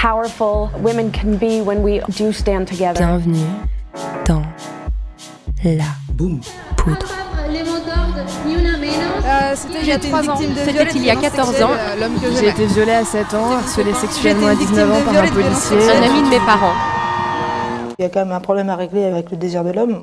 powerful women can be when we do stand together. Bienvenue dans la poudre. C'était il y a 3 ans. C'était il y a 14 ans. J'ai été violée à 7 ans, harcelée sexuellement à 19 ans par un policier. Un ami de mes parents. Il y a quand même un problème à régler avec le désir de l'homme.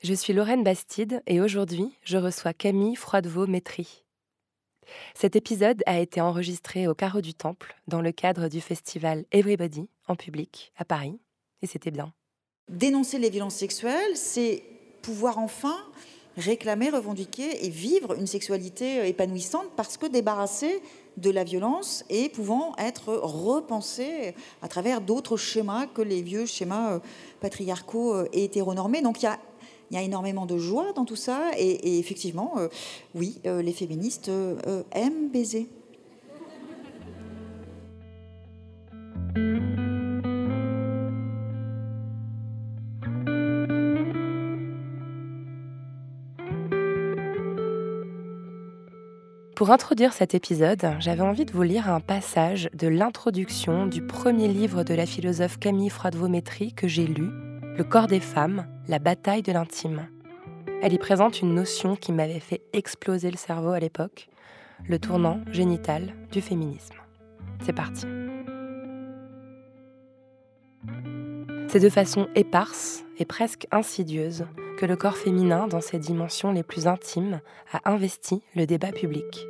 Je suis Lorraine Bastide et aujourd'hui, je reçois Camille Froidevaux-Métry. Cet épisode a été enregistré au Carreau du Temple dans le cadre du festival Everybody en public à Paris et c'était bien. Dénoncer les violences sexuelles, c'est pouvoir enfin réclamer, revendiquer et vivre une sexualité épanouissante parce que débarrassée de la violence et pouvant être repensée à travers d'autres schémas que les vieux schémas euh, patriarcaux euh, et hétéronormés. Donc il y a, il y a énormément de joie dans tout ça et, effectivement, euh, oui, euh, les féministes euh, aiment baiser. Pour introduire cet épisode, j'avais envie de vous lire un passage de l'introduction du premier livre de la philosophe Camille Froidevaux-Métry que j'ai lu, Le corps des femmes, la bataille de l'intime. Elle y présente une notion qui m'avait fait exploser le cerveau à l'époque, le tournant génital du féminisme. C'est parti. C'est de façon éparse et presque insidieuse que le corps féminin, dans ses dimensions les plus intimes, a investi le débat public.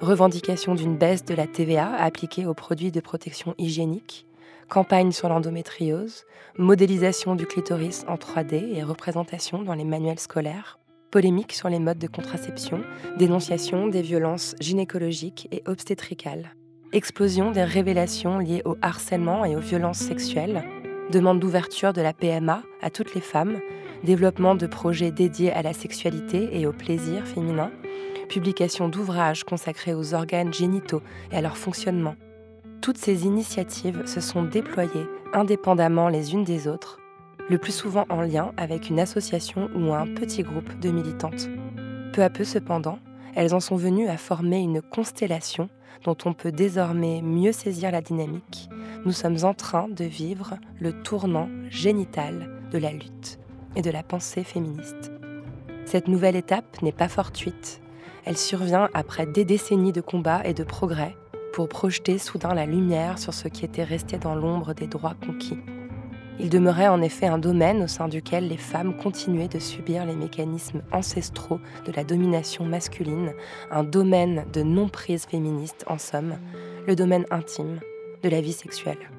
Revendication d'une baisse de la TVA appliquée aux produits de protection hygiénique, campagne sur l'endométriose, modélisation du clitoris en 3D et représentation dans les manuels scolaires, polémique sur les modes de contraception, dénonciation des violences gynécologiques et obstétricales, explosion des révélations liées au harcèlement et aux violences sexuelles, demande d'ouverture de la PMA à toutes les femmes, développement de projets dédiés à la sexualité et au plaisir féminin, publication d'ouvrages consacrés aux organes génitaux et à leur fonctionnement. Toutes ces initiatives se sont déployées indépendamment les unes des autres, le plus souvent en lien avec une association ou un petit groupe de militantes. Peu à peu cependant, elles en sont venues à former une constellation dont on peut désormais mieux saisir la dynamique. Nous sommes en train de vivre le tournant génital de la lutte et de la pensée féministe. Cette nouvelle étape n'est pas fortuite. Elle survient après des décennies de combats et de progrès pour projeter soudain la lumière sur ce qui était resté dans l'ombre des droits conquis. Il demeurait en effet un domaine au sein duquel les femmes continuaient de subir les mécanismes ancestraux de la domination masculine, un domaine de non-prise féministe en somme, le domaine intime de la vie sexuelle.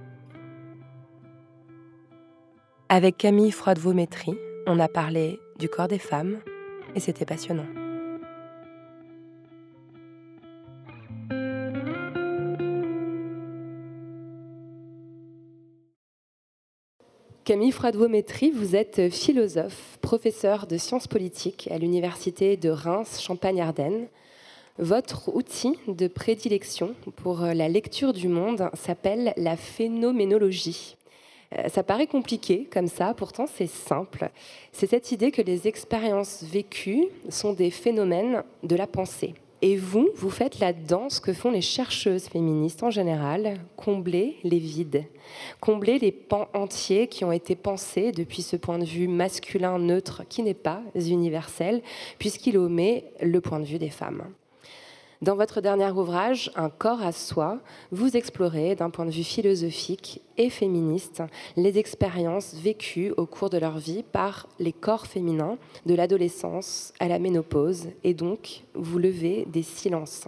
Avec Camille Froidevaux-Métry, on a parlé du corps des femmes et c'était passionnant. Camille Froidevaux-Métry, vous êtes philosophe, professeur de sciences politiques à l'université de Reims Champagne-Ardenne. Votre outil de prédilection pour la lecture du monde s'appelle la phénoménologie. Euh, Ça paraît compliqué comme ça, pourtant c'est simple. C'est cette idée que les expériences vécues sont des phénomènes de la pensée. Et vous, vous faites là-dedans ce que font les chercheuses féministes en général, combler les vides, combler les pans entiers qui ont été pensés depuis ce point de vue masculin neutre qui n'est pas universel, puisqu'il omet le point de vue des femmes. Dans votre dernier ouvrage, Un corps à soi, vous explorez d'un point de vue philosophique et féministe les expériences vécues au cours de leur vie par les corps féminins, de l'adolescence à la ménopause, et donc vous levez des silences.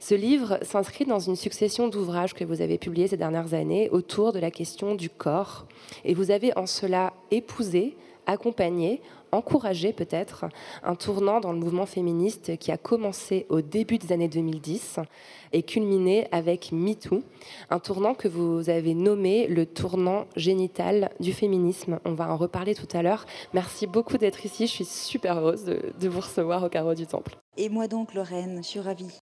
Ce livre s'inscrit dans une succession d'ouvrages que vous avez publiés ces dernières années autour de la question du corps, et vous avez en cela épousé, accompagné, encouragé peut-être un tournant dans le mouvement féministe qui a commencé au début des années 2010 et culminé avec MeToo, un tournant que vous avez nommé le tournant génital du féminisme. On va en reparler tout à l'heure. Merci beaucoup d'être ici. Je suis super heureuse de, de vous recevoir au carreau du Temple. Et moi donc, Lorraine, je suis ravie.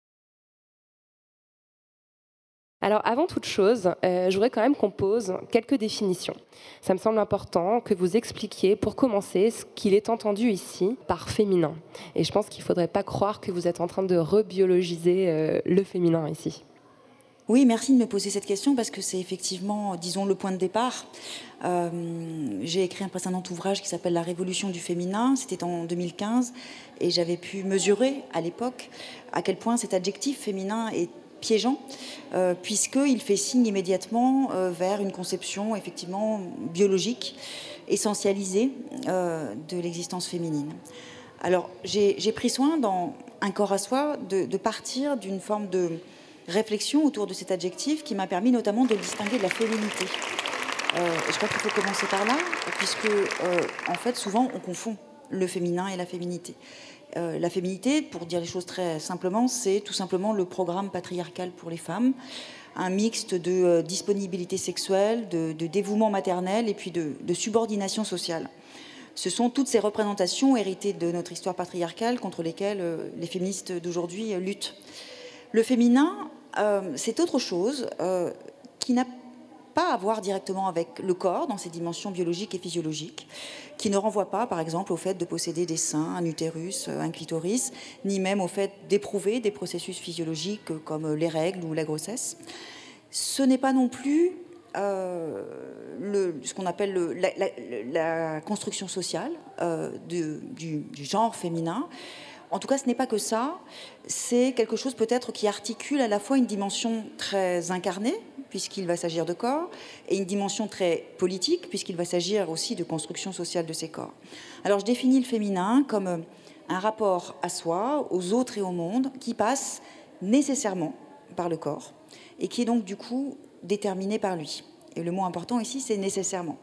Alors avant toute chose, euh, je voudrais quand même qu'on pose quelques définitions. Ça me semble important que vous expliquiez pour commencer ce qu'il est entendu ici par féminin. Et je pense qu'il ne faudrait pas croire que vous êtes en train de rebiologiser euh, le féminin ici. Oui, merci de me poser cette question parce que c'est effectivement, disons, le point de départ. Euh, j'ai écrit un précédent ouvrage qui s'appelle La Révolution du féminin. C'était en 2015 et j'avais pu mesurer à l'époque à quel point cet adjectif féminin est piégeant, euh, puisqu'il fait signe immédiatement euh, vers une conception effectivement biologique, essentialisée euh, de l'existence féminine. Alors j'ai pris soin dans Un corps à soi de, partir d'une forme de réflexion autour de cet adjectif qui m'a permis notamment de distinguer de la féminité. je crois qu'il faut commencer par là, puisque en fait souvent on confond le féminin et la féminité. Euh, la féminité, pour dire les choses très simplement, c'est tout simplement le programme patriarcal pour les femmes, un mixte de euh, disponibilité sexuelle, de, dévouement maternel et puis de, subordination sociale. Ce sont toutes ces représentations héritées de notre histoire patriarcale contre lesquelles euh, les féministes d'aujourd'hui luttent. Le féminin, c'est autre chose qui n'a pas à voir directement avec le corps dans ses dimensions biologiques et physiologiques, qui ne renvoie pas, par exemple, au fait de posséder des seins, un utérus, un clitoris, ni même au fait d'éprouver des processus physiologiques comme les règles ou la grossesse. Ce n'est pas non plus euh, le, ce qu'on appelle le, la, construction sociale euh, du, genre féminin. En tout cas, ce n'est pas que ça. C'est quelque chose peut-être qui articule à la fois une dimension très incarnée, puisqu'il va s'agir de corps, et une dimension très politique, puisqu'il va s'agir aussi de construction sociale de ces corps. Alors je définis le féminin comme un rapport à soi, aux autres et au monde, qui passe nécessairement par le corps, et qui est donc du coup déterminé par lui. Et le mot important ici, c'est nécessairement.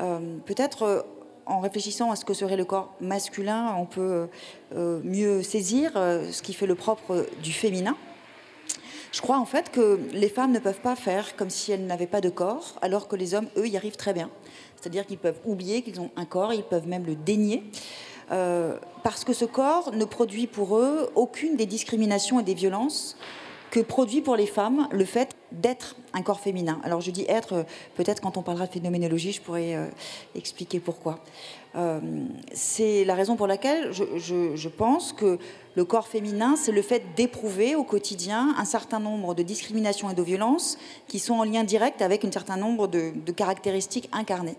Euh, peut-être euh, en réfléchissant à ce que serait le corps masculin, on peut euh, mieux saisir ce qui fait le propre du féminin. Je crois en fait que les femmes ne peuvent pas faire comme si elles n'avaient pas de corps, alors que les hommes, eux, y arrivent très bien. C'est-à-dire qu'ils peuvent oublier qu'ils ont un corps, ils peuvent même le dénier. Euh, parce que ce corps ne produit pour eux aucune des discriminations et des violences que produit pour les femmes le fait d'être un corps féminin. Alors je dis être, euh, peut-être quand on parlera de phénoménologie, je pourrais euh, expliquer pourquoi. Euh, c'est la raison pour laquelle je, pense que le corps féminin, c'est le fait d'éprouver au quotidien un certain nombre de discriminations et de violences qui sont en lien direct avec un certain nombre de caractéristiques incarnées.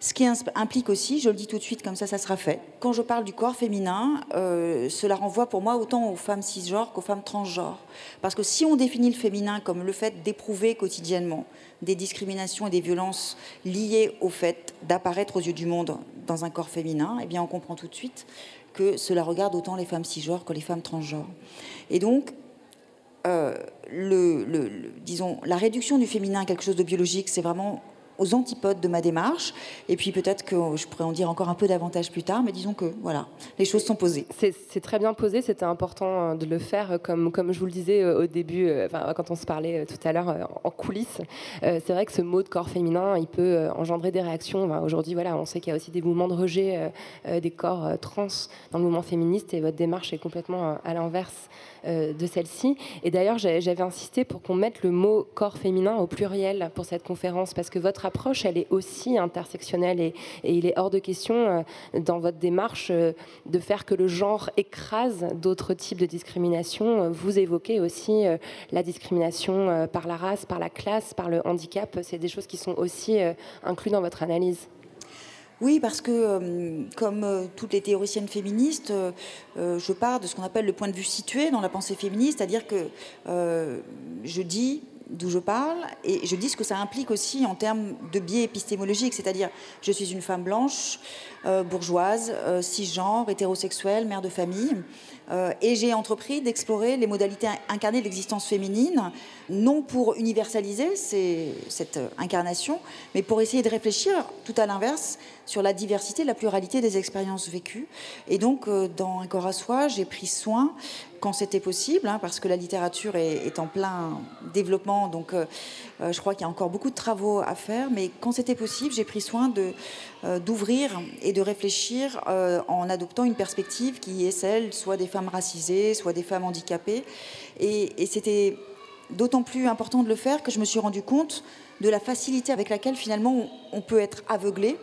Ce qui implique aussi, je le dis tout de suite comme ça, ça sera fait. Quand je parle du corps féminin, euh, cela renvoie pour moi autant aux femmes cisgenres qu'aux femmes transgenres. Parce que si on définit le féminin comme le fait d'éprouver quotidiennement des discriminations et des violences liées au fait d'apparaître aux yeux du monde dans un corps féminin, eh bien on comprend tout de suite que cela regarde autant les femmes cisgenres que les femmes transgenres. Et donc, euh, disons, la réduction du féminin à quelque chose de biologique, c'est vraiment aux antipodes de ma démarche. Et puis peut-être que je pourrais en dire encore un peu davantage plus tard, mais disons que voilà, les choses sont posées. C'est très bien posé, c'était important euh, de le faire, euh, comme, comme je vous le disais euh, au début, enfin, quand on se parlait tout à l'heure en coulisses. C'est vrai que ce mot de corps féminin, il peut engendrer des réactions. Aujourd'hui, voilà, on sait qu'il y a aussi des mouvements de rejet des corps trans dans le mouvement féministe, et votre démarche est complètement à l'inverse de celle-ci. Et d'ailleurs, j'avais insisté pour qu'on mette le mot corps féminin au pluriel pour cette conférence, parce que votre approche, elle est aussi intersectionnelle et, il est hors de question euh, dans votre démarche euh, de faire que le genre écrase d'autres types de discrimination. Vous évoquez aussi euh, la discrimination par la race, par la classe, par le handicap. C'est des choses qui sont aussi incluses dans votre analyse. Oui, parce que comme toutes les théoriciennes féministes, je pars de ce qu'on appelle le point de vue situé dans la pensée féministe, c'est-à-dire que je dis d'où je parle, et je dis ce que ça implique aussi en termes de biais épistémologiques, c'est-à-dire je suis une femme blanche, euh, bourgeoise, euh, cisgenre, hétérosexuelle, mère de famille, euh, et j'ai entrepris d'explorer les modalités incarnées de l'existence féminine, non pour universaliser cette incarnation, mais pour essayer de réfléchir, tout à l'inverse, sur la diversité, la pluralité des expériences vécues. Et donc, dans Un corps à soi, j'ai pris soin quand c'était possible, hein, parce que la littérature est, en plein développement, donc je crois qu'il y a encore beaucoup de travaux à faire, mais quand c'était possible, j'ai pris soin d'ouvrir et de réfléchir en adoptant une perspective qui est celle soit des femmes racisées, soit des femmes handicapées. Et, c'était d'autant plus important de le faire que je me suis rendu compte de la facilité avec laquelle finalement on, peut être aveuglé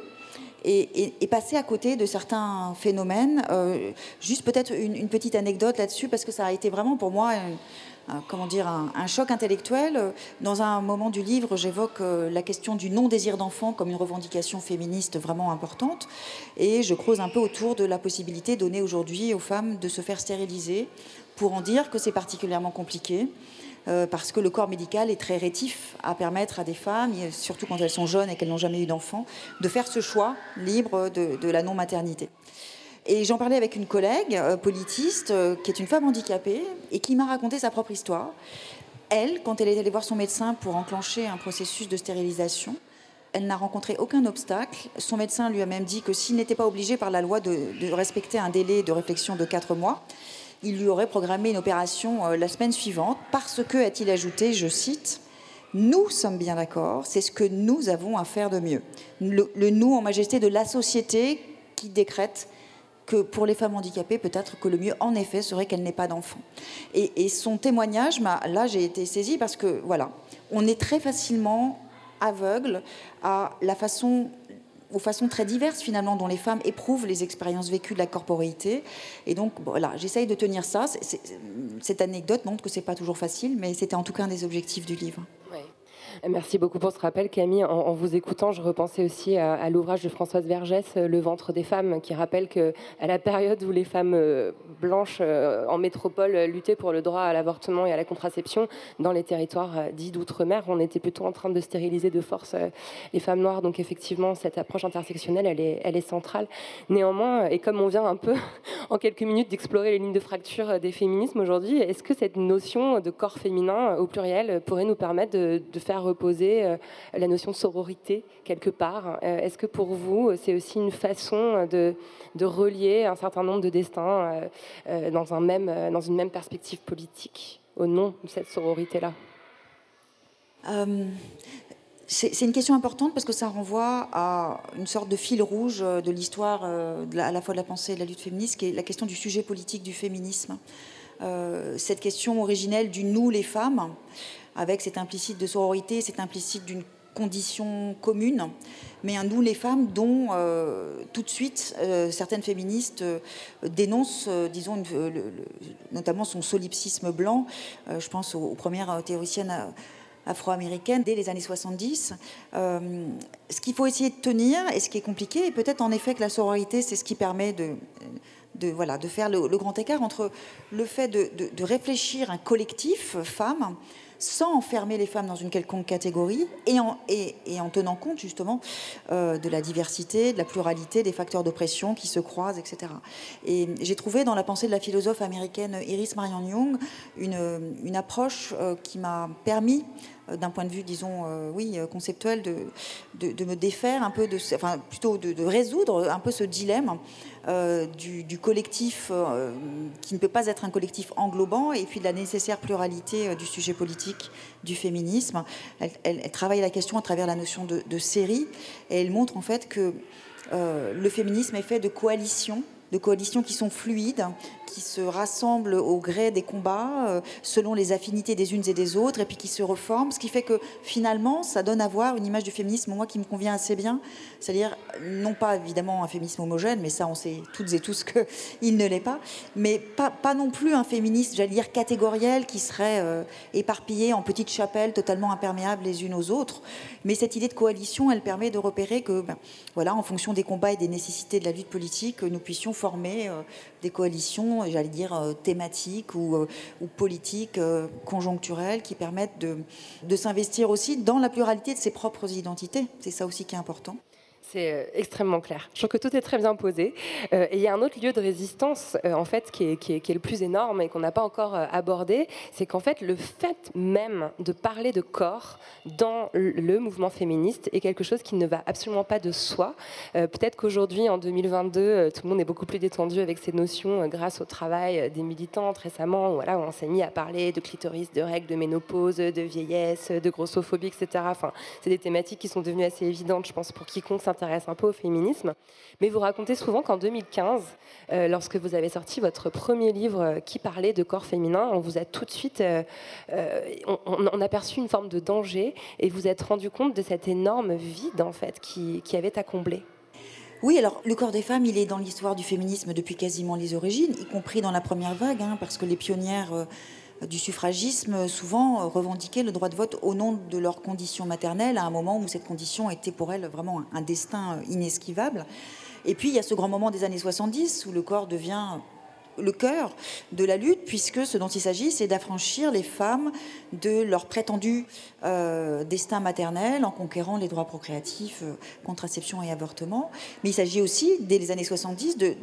et, passer à côté de certains phénomènes. Euh, juste peut-être une, petite anecdote là-dessus, parce que ça a été vraiment pour moi comment dire, un, choc intellectuel. Dans un moment du livre, j'évoque euh, la question du non-désir d'enfant comme une revendication féministe vraiment importante. Et je creuse un peu autour de la possibilité donnée aujourd'hui aux femmes de se faire stériliser pour en dire que c'est particulièrement compliqué. Euh, parce que le corps médical est très rétif à permettre à des femmes, surtout quand elles sont jeunes et qu'elles n'ont jamais eu d'enfant, de faire ce choix libre de la non-maternité. Et j'en parlais avec une collègue euh, politiste euh, qui est une femme handicapée et qui m'a raconté sa propre histoire. Elle, quand elle est allée voir son médecin pour enclencher un processus de stérilisation, elle n'a rencontré aucun obstacle. Son médecin lui a même dit que s'il n'était pas obligé par la loi de, respecter un délai de réflexion de 4 mois, il lui aurait programmé une opération euh, la semaine suivante parce que, a-t-il ajouté, je cite, nous sommes bien d'accord, c'est ce que nous avons à faire de mieux. Le, le nous en majesté de la société qui décrète que pour les femmes handicapées, peut-être que le mieux, en effet, serait qu'elles n'aient pas d'enfants. Et, son témoignage, là, j'ai été saisie parce que, voilà, on est très facilement aveugle à la façon aux façons très diverses finalement dont les femmes éprouvent les expériences vécues de la corporéité. Et donc voilà, j'essaye de tenir ça. cette anecdote montre que c'est pas toujours facile, mais c'était en tout cas un des objectifs du livre. Merci beaucoup pour ce rappel, Camille. En, vous écoutant, je repensais aussi à, l'ouvrage de Françoise Vergès, Le ventre des femmes, qui rappelle qu'à la période où les femmes euh, blanches euh, en métropole luttaient pour le droit à l'avortement et à la contraception, dans les territoires euh, dits d'outre-mer, on était plutôt en train de stériliser de force les femmes noires. Donc effectivement, cette approche intersectionnelle, elle est, elle est centrale. Néanmoins, et comme on vient un peu en quelques minutes d'explorer les lignes de fracture des féminismes aujourd'hui, est-ce que cette notion de corps féminin au pluriel pourrait nous permettre de, de faire reposer euh, la notion de sororité quelque part. Euh, est-ce que pour vous, c'est aussi une façon de, relier un certain nombre de destins euh, dans, un même, dans une même perspective politique au nom de cette sororité-là? C'est une question importante parce que ça renvoie à une sorte de fil rouge de l'histoire à la fois de la pensée et de la lutte féministe, qui est la question du sujet politique du féminisme. cette question originelle du nous les femmes, avec cet implicite de sororité, cet implicite d'une condition commune, mais un nous les femmes dont euh, tout de suite euh, certaines féministes euh, dénoncent, disons, notamment son solipsisme blanc. je pense aux, premières théoriciennes afro-américaines dès les années 70. ce qu'il faut essayer de tenir, et ce qui est compliqué, et peut-être en effet que la sororité, c'est ce qui permet de de, de faire le, grand écart entre le fait de, de réfléchir un collectif femme sans enfermer les femmes dans une quelconque catégorie et en, tenant compte justement euh, de la diversité, de la pluralité des facteurs d'oppression qui se croisent, etc. Et j'ai trouvé dans la pensée de la philosophe américaine Iris Marion Young une, une approche euh, qui m'a permis d'un point de vue, disons, oui, conceptuel, de, de, me défaire un peu de, enfin, plutôt de, résoudre un peu ce dilemme du, collectif qui ne peut pas être un collectif englobant et puis de la nécessaire pluralité du sujet politique du féminisme. Elle, travaille la question à travers la notion de, série et elle montre en fait que euh, le féminisme est fait de coalitions de coalitions qui sont fluides, qui se rassemblent au gré des combats, selon les affinités des unes et des autres, et puis qui se reforment, ce qui fait que finalement, ça donne à voir une image du féminisme, moi, qui me convient assez bien, c'est-à-dire non pas évidemment un féminisme homogène, mais ça, on sait toutes et tous qu'il ne l'est pas, mais pas, pas non plus un féministe, j'allais dire, catégoriel, qui serait éparpillé en petites chapelles totalement imperméables les unes aux autres. Mais cette idée de coalition, elle permet de repérer que, ben, voilà, en fonction des combats et des nécessités de la lutte politique, nous puissions former euh, des coalitions, j'allais dire, euh, thématiques ou, euh, ou politiques, conjoncturelles, qui permettent de, de s'investir aussi dans la pluralité de ses propres identités. C'est ça aussi qui est important. C'est euh, extrêmement clair. Je trouve que tout est très bien posé. Euh, et il y a un autre lieu de résistance, euh, en fait, qui est, qui, est, le plus énorme et qu'on n'a pas encore abordé, c'est qu'en fait, le fait même de parler de corps dans le mouvement féministe est quelque chose qui ne va absolument pas de soi. Peut-être qu'aujourd'hui, en 2022, tout le monde est beaucoup plus détendu avec ces notions grâce au travail des militantes récemment, où, voilà, on s'est mis à parler de clitoris, de règles, de ménopause, de vieillesse, de grossophobie, etc. Enfin, c'est des thématiques qui sont devenues assez évidentes, je pense, pour quiconque s'intéresse un peu au féminisme. Mais vous racontez souvent qu'en 2015, euh, lorsque vous avez sorti votre premier livre euh, qui parlait de corps féminin, on vous a tout de suite, euh, on, a perçu une forme de danger et vous êtes rendu compte de cet énorme vide en fait qui, qui avait à combler. Oui, alors le corps des femmes, il est dans l'histoire du féminisme depuis quasiment les origines, y compris dans la première vague, hein, parce que les pionnières du suffragisme souvent revendiquaient le droit de vote au nom de leur condition maternelle, à un moment où cette condition était pour elles vraiment un destin inesquivable. Et puis il y a ce grand moment des années 70 où le corps devient le cœur de la lutte, puisque ce dont il s'agit, c'est d'affranchir les femmes de leur prétendu euh, destin maternel en conquérant les droits procréatifs, euh, contraception et avortement. Mais il s'agit aussi, dès les années 70, de,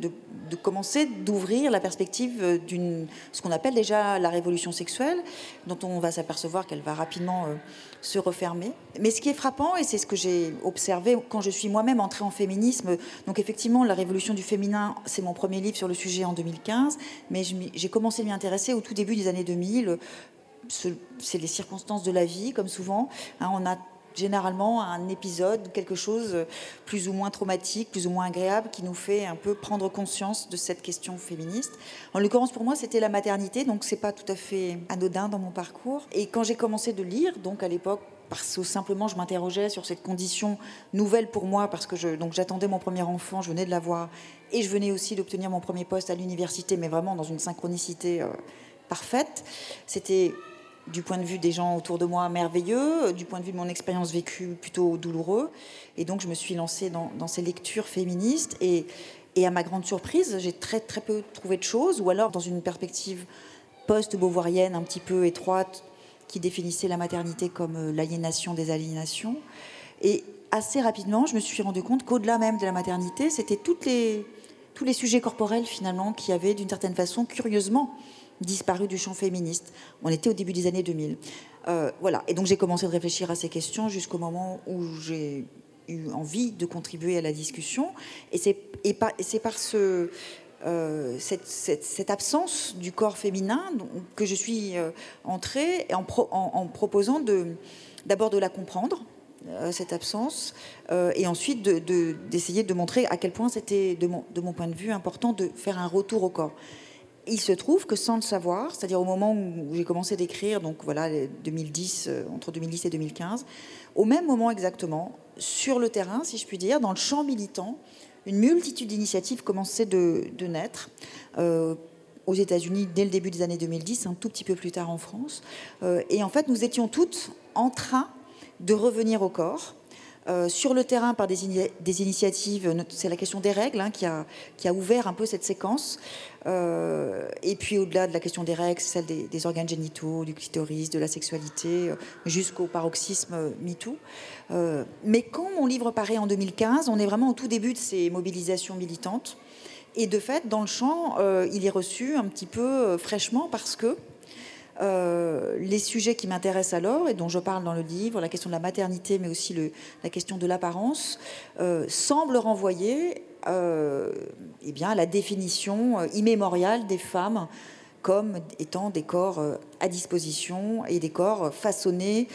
commencer d'ouvrir la perspective euh, d'une ce qu'on appelle déjà la révolution sexuelle, dont on va s'apercevoir qu'elle va rapidement se refermer. Mais ce qui est frappant, et c'est ce que j'ai observé quand je suis moi-même entrée en féminisme, donc effectivement, la révolution du féminin, c'est mon premier livre sur le sujet en 2015, mais j'ai commencé à m'y intéresser au tout début des années 2000. C'est les circonstances de la vie, comme souvent. Hein, on a généralement un épisode, quelque chose plus ou moins traumatique, plus ou moins agréable, qui nous fait un peu prendre conscience de cette question féministe. En l'occurrence, pour moi, c'était la maternité, donc c'est pas tout à fait anodin dans mon parcours. Et quand j'ai commencé de lire, donc à l'époque, parce que simplement je m'interrogeais sur cette condition nouvelle pour moi, parce que j'attendais mon premier enfant, je venais de l'avoir, et je venais aussi d'obtenir mon premier poste à l'université, mais vraiment dans une synchronicité euh, parfaite. C'était du point de vue des gens autour de moi merveilleux, du point de vue de mon expérience vécue plutôt douloureux. Et donc je me suis lancée dans, ces lectures féministes et, à ma grande surprise, j'ai très très peu trouvé de choses, ou alors dans une perspective post-beauvoirienne un petit peu étroite qui définissait la maternité comme euh, l'aliénation des aliénations. Et assez rapidement, je me suis rendu compte qu'au-delà même de la maternité, c'était les, tous les sujets corporels finalement qui avaient d'une certaine façon, curieusement, disparu du champ féministe. On était au début des années 2000. Euh, voilà. Et donc j'ai commencé de réfléchir à ces questions jusqu'au moment où j'ai eu envie de contribuer à la discussion. Et c'est par, ce, euh, cette, absence du corps féminin que je suis euh, entrée en, en, proposant d'abord de, la comprendre, cette absence, et ensuite d'essayer de, de, montrer à quel point c'était, de mon point de vue, important de faire un retour au corps il se trouve que sans le savoir, c'est-à-dire au moment où j'ai commencé d'écrire, donc voilà, 2010, euh, entre 2010 et 2015, au même moment exactement, sur le terrain, si je puis dire, dans le champ militant, une multitude d'initiatives commençaient de, naître. Euh, aux États-Unis dès le début des années 2010, un tout petit peu plus tard en France. Euh, et en fait, nous étions toutes en train de revenir au corps, sur le terrain, par des, initiatives, c'est la question des règles hein, qui, a, ouvert un peu cette séquence. Euh, et puis au-delà de la question des règles, celle des, organes génitaux, du clitoris, de la sexualité, euh, jusqu'au paroxysme MeToo. mais quand mon livre paraît en 2015, on est vraiment au tout début de ces mobilisations militantes. Et de fait, dans le champ, il est reçu un petit peu fraîchement parce que euh, les sujets qui m'intéressent alors et dont je parle dans le livre, la question de la maternité, mais aussi la question de l'apparence, euh, semblent renvoyer euh, eh bien, la définition immémoriale des femmes comme étant des corps à disposition et des corps façonnés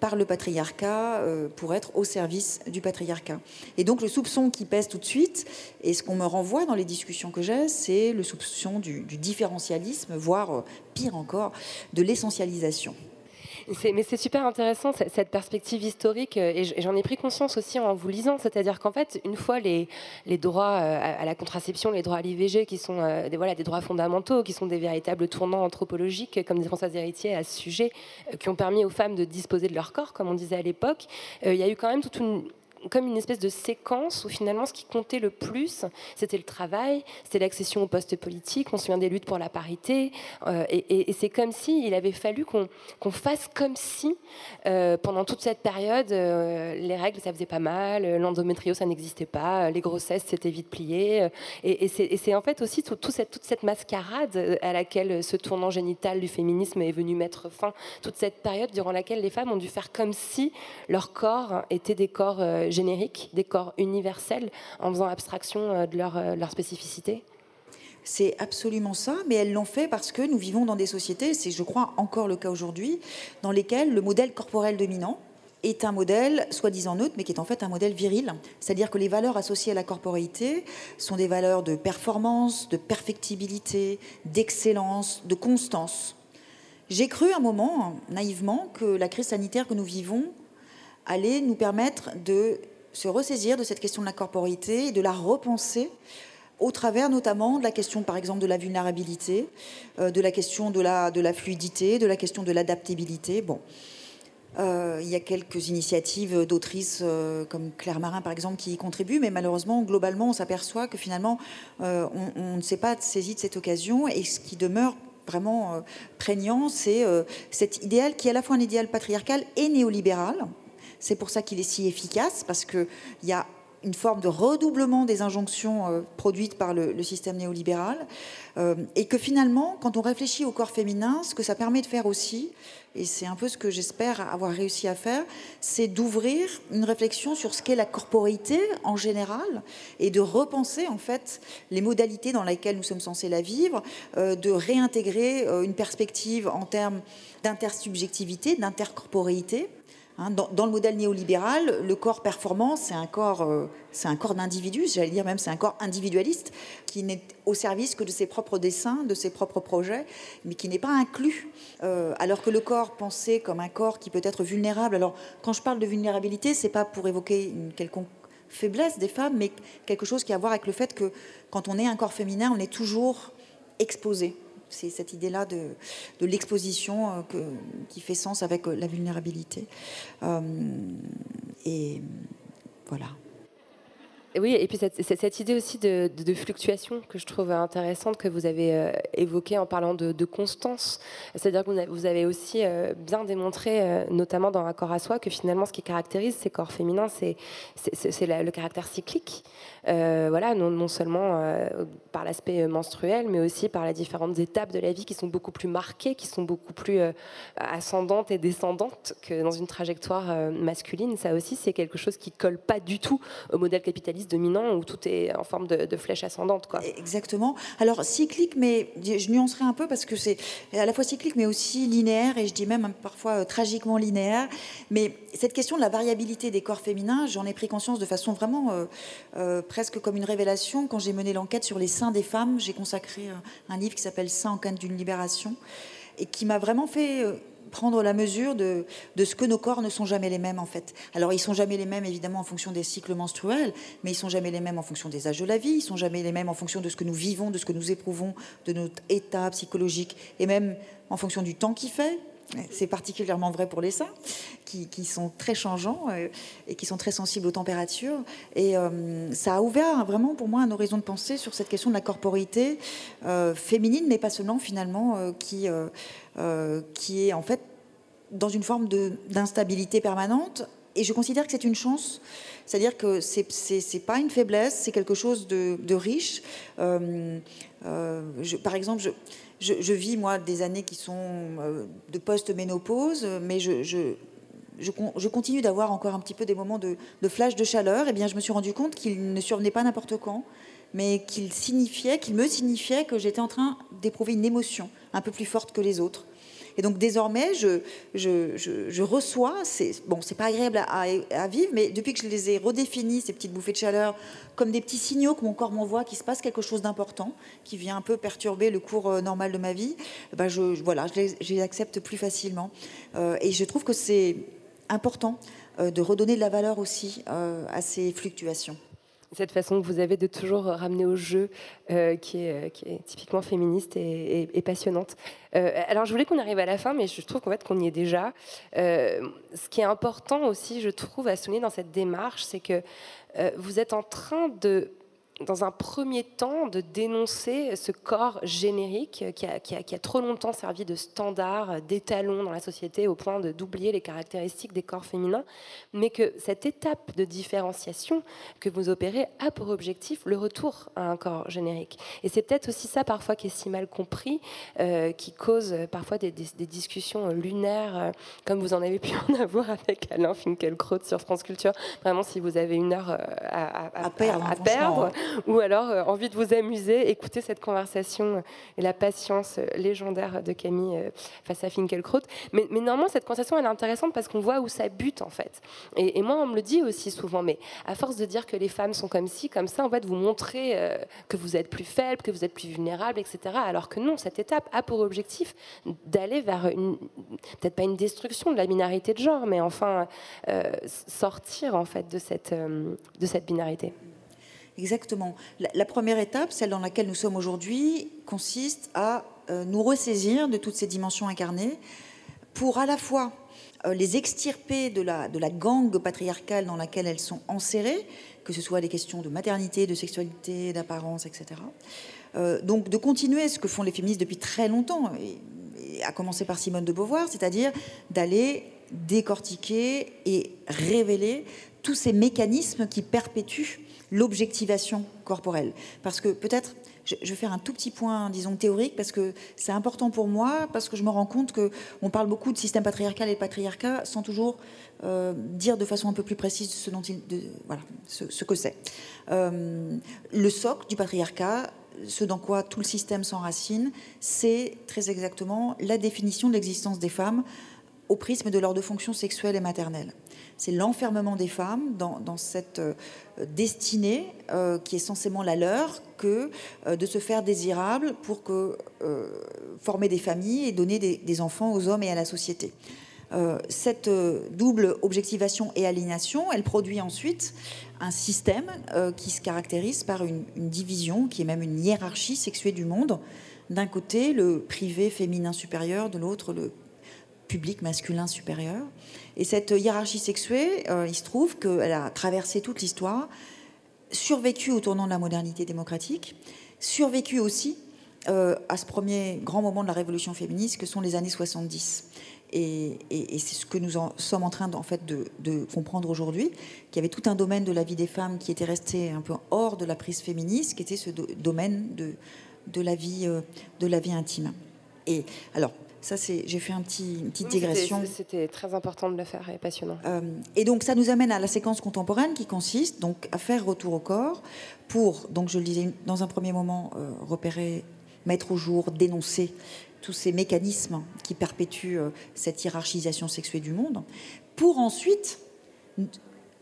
par le patriarcat pour être au service du patriarcat. Et donc le soupçon qui pèse tout de suite, et ce qu'on me renvoie dans les discussions que j'ai, c'est le soupçon du différentialisme, voire pire encore, de l'essentialisation. Mais c'est super intéressant cette perspective historique euh, et j'en ai pris conscience aussi en vous lisant, c'est-à-dire qu'en fait, une fois les, droits euh, à la contraception, les droits à l'IVG, qui sont euh, des, voilà, des droits fondamentaux, qui sont des véritables tournants anthropologiques, comme dit Françoise Héritier à ce sujet, qui ont permis aux femmes de disposer de leur corps, comme on disait à l'époque, il y a eu quand même toute une, comme une espèce de séquence où finalement ce qui comptait le plus, c'était le travail, c'était l'accession au poste politique, on se souvient des luttes pour la parité, euh, et, c'est comme si il avait fallu qu'on fasse comme si euh, pendant toute cette période, euh, les règles ça faisait pas mal, l'endométrio ça n'existait pas, les grossesses c'était vite plié, et, c'est en fait aussi tout, cette, toute cette mascarade à laquelle ce tournant génital du féminisme est venu mettre fin, toute cette période durant laquelle les femmes ont dû faire comme si leur corps était des corps génériques, des corps universels, en faisant abstraction euh, de leur, euh, leur spécificité c'est absolument ça, mais elles l'ont fait parce que nous vivons dans des sociétés, c'est je crois encore le cas aujourd'hui, dans lesquelles le modèle corporel dominant est un modèle soi-disant neutre, mais qui est en fait un modèle viril. C'est-à-dire que les valeurs associées à la corporéité sont des valeurs de performance, de perfectibilité, d'excellence, de constance. J'ai cru un moment, naïvement, que la crise sanitaire que nous vivons allait nous permettre de se ressaisir de cette question de la corporité et de la repenser au travers notamment de la question, par exemple, de la vulnérabilité, euh, de la question de la, de la fluidité, de la question de l'adaptabilité. Bon. Euh, il y a quelques initiatives d'autrices euh, comme Claire Marin, par exemple, qui y contribuent, mais malheureusement, globalement, on s'aperçoit que finalement, on, on, ne s'est pas saisi de cette occasion et ce qui demeure vraiment prégnant, c'est cet idéal qui est à la fois un idéal patriarcal et néolibéral, c'est pour ça qu'il est si efficace, parce qu'il y a une forme de redoublement des injonctions euh, produites par le, système néolibéral, euh, et que finalement, quand on réfléchit au corps féminin, ce que ça permet de faire aussi, et c'est un peu ce que j'espère avoir réussi à faire, c'est d'ouvrir une réflexion sur ce qu'est la corporité en général, et de repenser en fait les modalités dans lesquelles nous sommes censés la vivre, euh, de réintégrer une perspective en termes d'intersubjectivité, d'intercorporéité dans, le modèle néolibéral, le corps performant, c'est un corps, euh, c'est corps d'individu, j'allais dire même c'est un corps individualiste qui n'est au service que de ses propres desseins, de ses propres projets, mais qui n'est pas inclus. Euh, alors que le corps pensé comme un corps qui peut être vulnérable. Alors quand je parle de vulnérabilité, c'est pas pour évoquer une quelconque faiblesse des femmes, mais quelque chose qui a à voir avec le fait que quand on est un corps féminin, on est toujours exposé c'est cette idée-là de, l'exposition euh, qui fait sens avec euh, la vulnérabilité. Euh, et voilà. Oui, et puis cette, idée aussi de, fluctuation que je trouve intéressante que vous avez euh, évoquée en parlant de, constance. C'est-à-dire que vous avez aussi euh, bien démontré, euh, notamment dans Accord à soi, que finalement ce qui caractérise ces corps féminins, c'est le caractère cyclique. voilà, non, non seulement par l'aspect menstruel, mais aussi par les différentes étapes de la vie qui sont beaucoup plus marquées, qui sont beaucoup plus ascendantes et descendantes que dans une trajectoire masculine. Ça aussi, c'est quelque chose qui colle pas du tout au modèle capitaliste dominant où tout est en forme de, flèche ascendante. Quoi. Exactement. Alors cyclique, mais je nuancerai un peu parce que c'est à la fois cyclique mais aussi linéaire et je dis même parfois euh, tragiquement linéaire. Mais cette question de la variabilité des corps féminins, j'en ai pris conscience de façon vraiment euh, euh, presque comme une révélation quand j'ai mené l'enquête sur les seins des femmes. J'ai consacré un livre qui s'appelle Seins en quête d'une libération et qui m'a vraiment fait prendre la mesure de, de, ce que nos corps ne sont jamais les mêmes en fait. Alors ils sont jamais les mêmes évidemment en fonction des cycles menstruels, mais ils sont jamais les mêmes en fonction des âges de la vie, ils sont jamais les mêmes en fonction de ce que nous vivons, de ce que nous éprouvons, de notre état psychologique, et même en fonction du temps qu'il fait. C'est particulièrement vrai pour les seins, qui, sont très changeants euh, et qui sont très sensibles aux températures. Et euh, ça a ouvert vraiment pour moi un horizon de pensée sur cette question de la corporité euh, féminine, mais pas seulement finalement, qui, est en fait dans une forme d'instabilité permanente. Et je considère que c'est une chance, c'est-à-dire que c'est n'est pas une faiblesse, c'est quelque chose de, riche. Par exemple, je, je, je, vis moi des années qui sont euh, de post-ménopause, mais je, je, continue d'avoir encore un petit peu des moments de, de, flash de chaleur. Et eh bien, je me suis rendu compte qu'il ne survenait pas n'importe quand, mais qu'il signifiait, qu'il me signifiait que j'étais en train d'éprouver une émotion un peu plus forte que les autres. Et donc désormais, je, je, je, reçois, c'est bon, c'est pas agréable à, vivre, mais depuis que je les ai redéfinis, ces petites bouffées de chaleur, comme des petits signaux que mon corps m'envoie, qu'il se passe quelque chose d'important, qui vient un peu perturber le cours euh, normal de ma vie, ben je, voilà, les, accepte plus facilement. Euh, et je trouve que c'est important euh, de redonner de la valeur aussi à ces fluctuations cette façon que vous avez de toujours ramener au jeu, euh, qui, est, qui, est, typiquement féministe et, passionnante. alors, je voulais qu'on arrive à la fin, mais je trouve qu'en fait qu'on y est déjà. ce qui est important aussi, je trouve, à souligner dans cette démarche, c'est que vous êtes en train de dans un premier temps, de dénoncer ce corps générique qui a, qui a, trop longtemps servi de standard, d'étalon dans la société au point d'oublier les caractéristiques des corps féminins, mais que cette étape de différenciation que vous opérez a pour objectif le retour à un corps générique. Et c'est peut-être aussi ça parfois qui est si mal compris, euh, qui cause parfois des, des, discussions lunaires, euh, comme vous en avez pu en avoir avec Alain Finkielkraut sur France Culture. Vraiment, si vous avez une heure euh, à, à, à, perdre, à perdre ou alors euh, envie de vous amuser, écouter cette conversation et la patience légendaire de Camille euh, face à Finkelkraut. Mais, normalement, cette conversation, elle est intéressante parce qu'on voit où ça bute, en fait. Et, moi, on me le dit aussi souvent, mais à force de dire que les femmes sont comme ci, comme ça, en fait, vous montrez euh, que vous êtes plus faible, que vous êtes plus vulnérable, etc. Alors que non, cette étape a pour objectif d'aller vers peut-être pas une destruction de la binarité de genre, mais enfin sortir en fait de cette, de cette binarité. Exactement. La, première étape, celle dans laquelle nous sommes aujourd'hui, consiste à euh, nous ressaisir de toutes ces dimensions incarnées pour à la fois euh, les extirper de la, gangue patriarcale dans laquelle elles sont enserrées, que ce soit des questions de maternité, de sexualité, d'apparence, etc. Euh, donc de continuer ce que font les féministes depuis très longtemps, à commencer par Simone de Beauvoir, c'est-à-dire d'aller décortiquer et révéler tous ces mécanismes qui perpétuent l'objectivation corporelle. Parce que peut-être, je vais faire un tout petit point, disons, théorique, parce que c'est important pour moi, parce que je me rends compte qu'on parle beaucoup de système patriarcal et de patriarcat sans toujours euh, dire de façon un peu plus précise ce, dont il, voilà, ce, que c'est. Euh, le socle du patriarcat, ce dans quoi tout le système s'enracine, c'est très exactement la définition de l'existence des femmes au prisme de leurs deux fonctions sexuelles et maternelles. C'est l'enfermement des femmes dans, cette euh, destinée euh, qui est censément la leur que euh, de se faire désirable pour que, former des familles et donner des, enfants aux hommes et à la société. cette double objectivation et aliénation, elle produit ensuite un système qui se caractérise par une, une, division, qui est même une hiérarchie sexuée du monde. D'un côté, le privé féminin supérieur, de l'autre, le public masculin supérieur. Et cette hiérarchie sexuée, euh, il se trouve qu'elle a traversé toute l'histoire, survécu au tournant de la modernité démocratique, survécu aussi euh, à ce premier grand moment de la révolution féministe que sont les années 70. Et, c'est ce que nous sommes en train en fait, de, comprendre aujourd'hui, qu'il y avait tout un domaine de la vie des femmes qui était resté un peu hors de la prise féministe, qui était ce domaine de, la vie, euh, de la vie intime. Et alors, ça, c'est, j'ai fait un petit, une petite digression. C'était très important de le faire et passionnant. Euh, et donc, ça nous amène à la séquence contemporaine qui consiste donc à faire retour au corps pour, donc je le disais dans un premier moment, euh, repérer, mettre au jour, dénoncer tous ces mécanismes qui perpétuent euh, cette hiérarchisation sexuée du monde, pour ensuite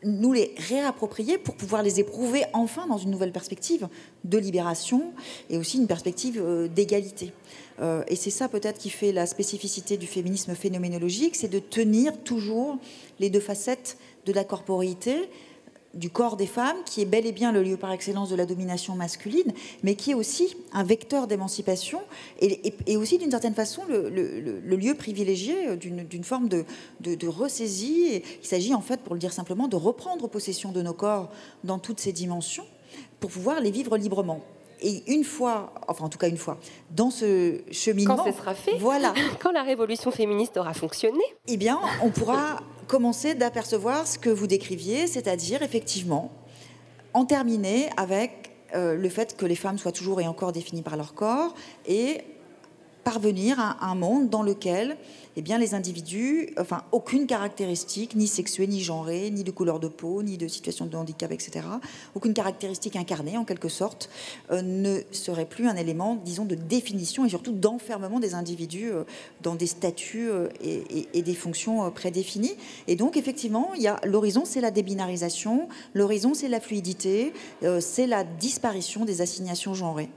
nous les réapproprier pour pouvoir les éprouver enfin dans une nouvelle perspective de libération et aussi une perspective euh, d'égalité. Euh, et c'est ça peut-être qui fait la spécificité du féminisme phénoménologique, c'est de tenir toujours les deux facettes de la corporéité du corps des femmes, qui est bel et bien le lieu par excellence de la domination masculine, mais qui est aussi un vecteur d'émancipation et, aussi d'une certaine façon le, lieu privilégié d'une forme de, de, ressaisie. Il s'agit en fait, pour le dire simplement, de reprendre possession de nos corps dans toutes ces dimensions pour pouvoir les vivre librement. Et une fois, enfin en tout cas une fois, dans ce cheminement, quand ce sera fait, voilà, quand la révolution féministe aura fonctionné, eh bien, on pourra commencer d'apercevoir ce que vous décriviez, c'est-à-dire effectivement en terminer avec euh, le fait que les femmes soient toujours et encore définies par leur corps et parvenir à un monde dans lequel eh les individus, enfin, aucune caractéristique, ni sexuée, ni genrée, ni de couleur de peau, ni de situation de handicap, etc., aucune caractéristique incarnée, en quelque sorte, euh, ne serait plus un élément, disons, de définition et surtout d'enfermement des individus euh, dans des statuts euh, et, des fonctions prédéfinies. Et donc, effectivement, il y a l'horizon, c'est la débinarisation, l'horizon, c'est la fluidité, c'est la disparition des assignations genrées.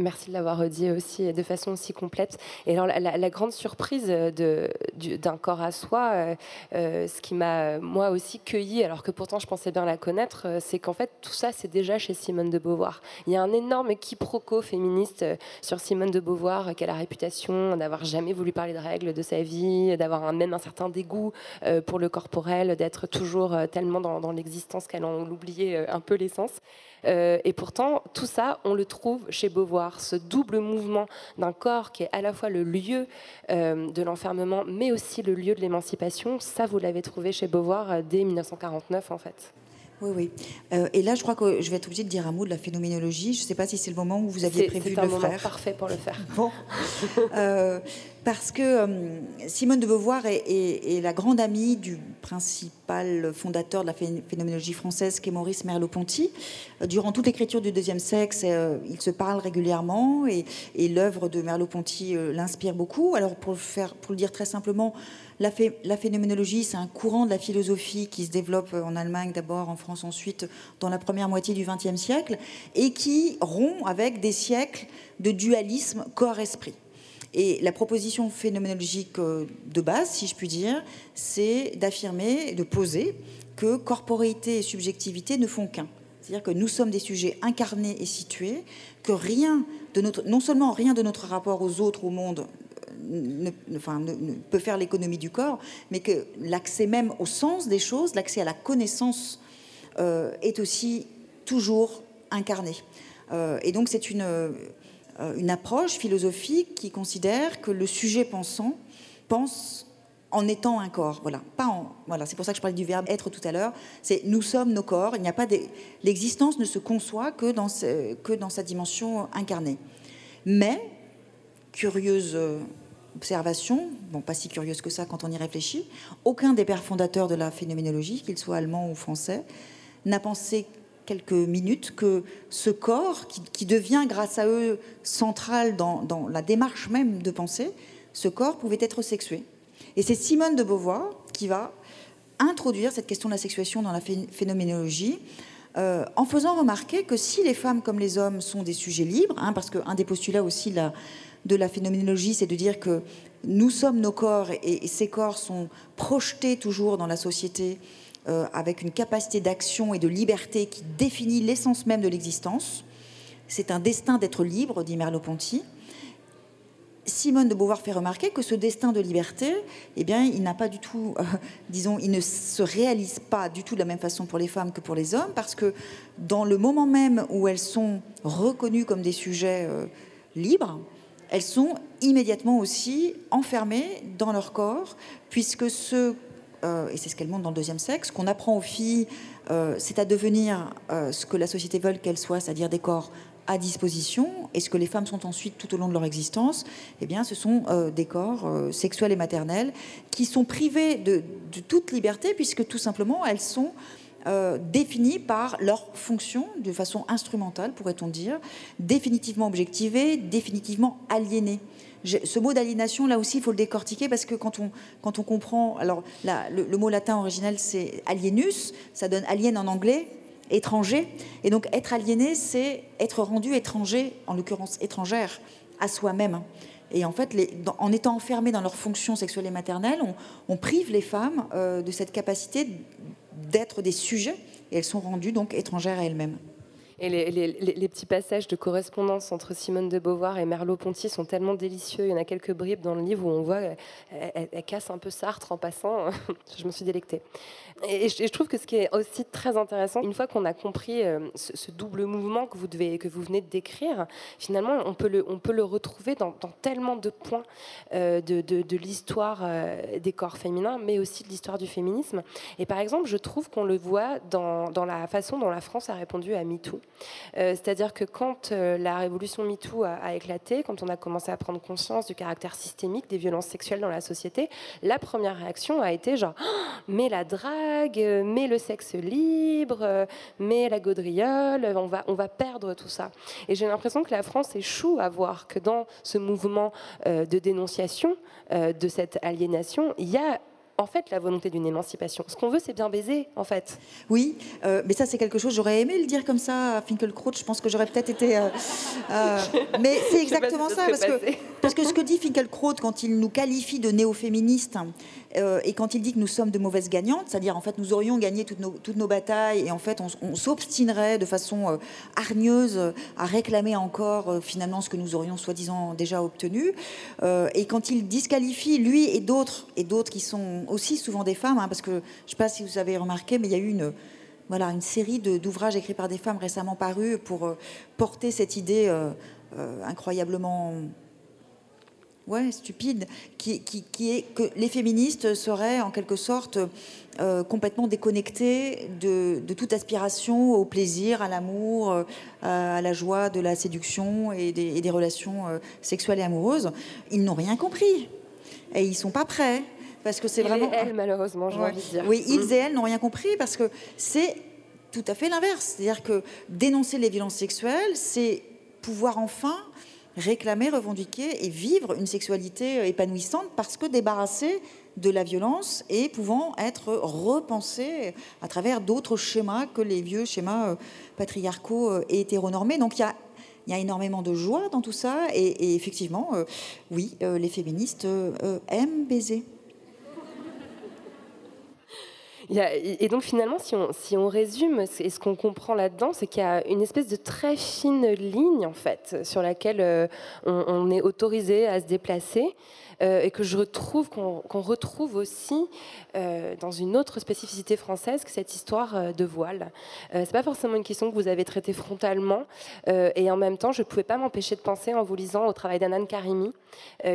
Merci de l'avoir dit aussi de façon aussi complète. Et alors, la, grande surprise d'un corps à soi, euh, euh, ce qui m'a moi aussi cueilli, alors que pourtant je pensais bien la connaître, euh, c'est qu'en fait tout ça c'est déjà chez Simone de Beauvoir. Il y a un énorme quiproquo féministe sur Simone de Beauvoir, qui a la réputation d'avoir jamais voulu parler de règles de sa vie, d'avoir même un certain dégoût pour le corporel, d'être toujours tellement dans, dans l'existence qu'elle en oubliait un peu l'essence. Euh, et pourtant, tout ça, on le trouve chez Beauvoir, ce double mouvement d'un corps qui est à la fois le lieu euh, de l'enfermement, mais aussi le lieu de l'émancipation. Ça, vous l'avez trouvé chez Beauvoir euh, dès 1949, en fait. Oui, oui. et là, je crois que je vais être obligée de dire un mot de la phénoménologie. Je ne sais pas si c'est le moment où vous aviez prévu de le faire. C'est un moment parfait pour le faire. Bon. Parce que euh, Simone de Beauvoir est, la grande amie du principal fondateur de la phénoménologie française, qui est Maurice Merleau-Ponty. Euh, durant toute l'écriture du deuxième sexe, euh, ils se parlent régulièrement et, l'œuvre de Merleau-Ponty l'inspire beaucoup. Alors, pour le, pour le dire très simplement, la phénoménologie, c'est un courant de la philosophie qui se développe en Allemagne d'abord, en France ensuite, dans la première moitié du XXe siècle, et qui rompt avec des siècles de dualisme corps-esprit. Et la proposition phénoménologique euh, de base, si je puis dire, c'est d'affirmer, de poser que corporéité et subjectivité ne font qu'un. C'est-à-dire que nous sommes des sujets incarnés et situés, que rien de notre, non seulement rien de notre rapport aux autres, au monde, euh, ne, peut faire l'économie du corps, mais que l'accès même au sens des choses, l'accès à la connaissance euh, est aussi toujours incarné. et donc c'est une, une approche philosophique qui considère que le sujet pensant pense en étant un corps. Voilà, pas voilà. C'est pour ça que je parlais du verbe être tout à l'heure. C'est nous sommes nos corps. Il n'y a pas l'existence ne se conçoit que dans, que dans sa dimension incarnée. Mais curieuse euh, observation, bon pas si curieuse que ça quand on y réfléchit, aucun des pères fondateurs de la phénoménologie, qu'il soit allemand ou français, n'a pensé quelques minutes que ce corps, qui, devient grâce à eux central dans, la démarche même de penser, ce corps pouvait être sexué. Et c'est Simone de Beauvoir qui va introduire cette question de la sexuation dans la phénoménologie, euh, en faisant remarquer que si les femmes comme les hommes sont des sujets libres, hein, parce qu'un des postulats aussi de la phénoménologie, c'est de dire que nous sommes nos corps et, et, ces corps sont projetés toujours dans la société euh, avec une capacité d'action et de liberté qui définit l'essence même de l'existence. C'est un destin d'être libre, dit Merleau-Ponty. Simone de Beauvoir fait remarquer que ce destin de liberté, eh bien, il n'a pas du tout, euh, disons, il ne se réalise pas du tout de la même façon pour les femmes que pour les hommes, parce que dans le moment même où elles sont reconnues comme des sujets euh, libres, elles sont immédiatement aussi enfermées dans leur corps, puisque ce euh, et c'est ce qu'elle montre dans le deuxième sexe, qu'on apprend aux filles, euh, c'est à devenir euh, ce que la société veut qu'elles soient, c'est-à-dire des corps à disposition, et ce que les femmes sont ensuite tout au long de leur existence, eh bien, ce sont des corps sexuels et maternels qui sont privés de, toute liberté, puisque tout simplement elles sont définies par leur fonction, de façon instrumentale, pourrait-on dire, définitivement objectivées, définitivement aliénées ce mot d'aliénation, là aussi, il faut le décortiquer parce que quand on, quand on comprend. Alors, le, mot latin original, c'est alienus, ça donne alien en anglais, étranger. Et donc, être aliéné, c'est être rendu étranger, en l'occurrence étrangère, à soi-même. Et en fait, en étant enfermés dans leurs fonctions sexuelles et maternelles, on, prive les femmes euh, de cette capacité d'être des sujets, et elles sont rendues donc étrangères à elles-mêmes. Les, petits passages de correspondance entre Simone de Beauvoir et Merleau-Ponty sont tellement délicieux. Il y en a quelques bribes dans le livre où on voit elle, casse un peu Sartre en passant. je me suis délectée. Et je, trouve que ce qui est aussi très intéressant, une fois qu'on a compris euh, ce, double mouvement que vous, devez, que vous venez de décrire, finalement, on peut le, on peut le retrouver dans, tellement de points euh, de, de, l'histoire euh, des corps féminins, mais aussi de l'histoire du féminisme. Et par exemple, je trouve qu'on le voit dans, dans la façon dont la France a répondu à MeToo. C'est-à-dire que quand la révolution MeToo a, éclaté, quand on a commencé à prendre conscience du caractère systémique des violences sexuelles dans la société, la première réaction a été genre mais la drague, mais le sexe libre, mais la gaudriole, on va, on va perdre tout ça. Et j'ai l'impression que la France échoue à voir que dans ce mouvement de dénonciation de cette aliénation, il y a en fait la volonté d'une émancipation. Ce qu'on veut, c'est bien baiser, en fait. Oui, euh, mais ça, c'est quelque chose. J'aurais aimé le dire comme ça à Finkelkraut. Je pense que j'aurais peut-être été. Euh, euh, mais c'est exactement ça, parce que, parce que ce que dit Finkelkraut quand il nous qualifie de néo-féministes et quand il dit que nous sommes de mauvaises gagnantes, c'est-à-dire en fait nous aurions gagné toutes nos, toutes nos batailles et en fait on, s'obstinerait de façon hargneuse à réclamer encore finalement ce que nous aurions soi-disant déjà obtenu. et quand il disqualifie lui et d'autres et d'autres qui sont aussi souvent des femmes, hein, parce que je ne sais pas si vous avez remarqué, mais il y a eu une, voilà, une série d'ouvrages écrits par des femmes récemment parus pour euh, porter cette idée euh, euh, incroyablement ouais, stupide, qui, qui, est que les féministes seraient en quelque sorte complètement déconnectées de, de, toute aspiration au plaisir, à l'amour, à la joie de la séduction et des, et des relations sexuelles et amoureuses. Ils n'ont rien compris. Et ils sont pas prêts parce que c'est vraiment. Et elles, malheureusement, je envie de dire. Oui, ils et elles n'ont rien compris parce que c'est tout à fait l'inverse. C'est-à-dire que dénoncer les violences sexuelles, c'est pouvoir enfin réclamer, revendiquer et vivre une sexualité épanouissante parce que débarrassée de la violence et pouvant être repensée à travers d'autres schémas que les vieux schémas euh, patriarcaux euh, et hétéronormés. Donc il y a il y a énormément de joie dans tout ça et, effectivement, euh, oui, les féministes aiment baiser et donc finalement, si on, si on résume, et ce qu'on comprend là-dedans, c'est qu'il y a une espèce de très fine ligne en fait sur laquelle euh, on, est autorisé à se déplacer euh, et que je retrouve qu'on retrouve aussi euh, dans une autre spécificité française que cette histoire de voile. c'est pas forcément une question que vous avez traitée frontalement et en même temps, je pouvais pas m'empêcher de penser en vous lisant au travail d'Anan Karimi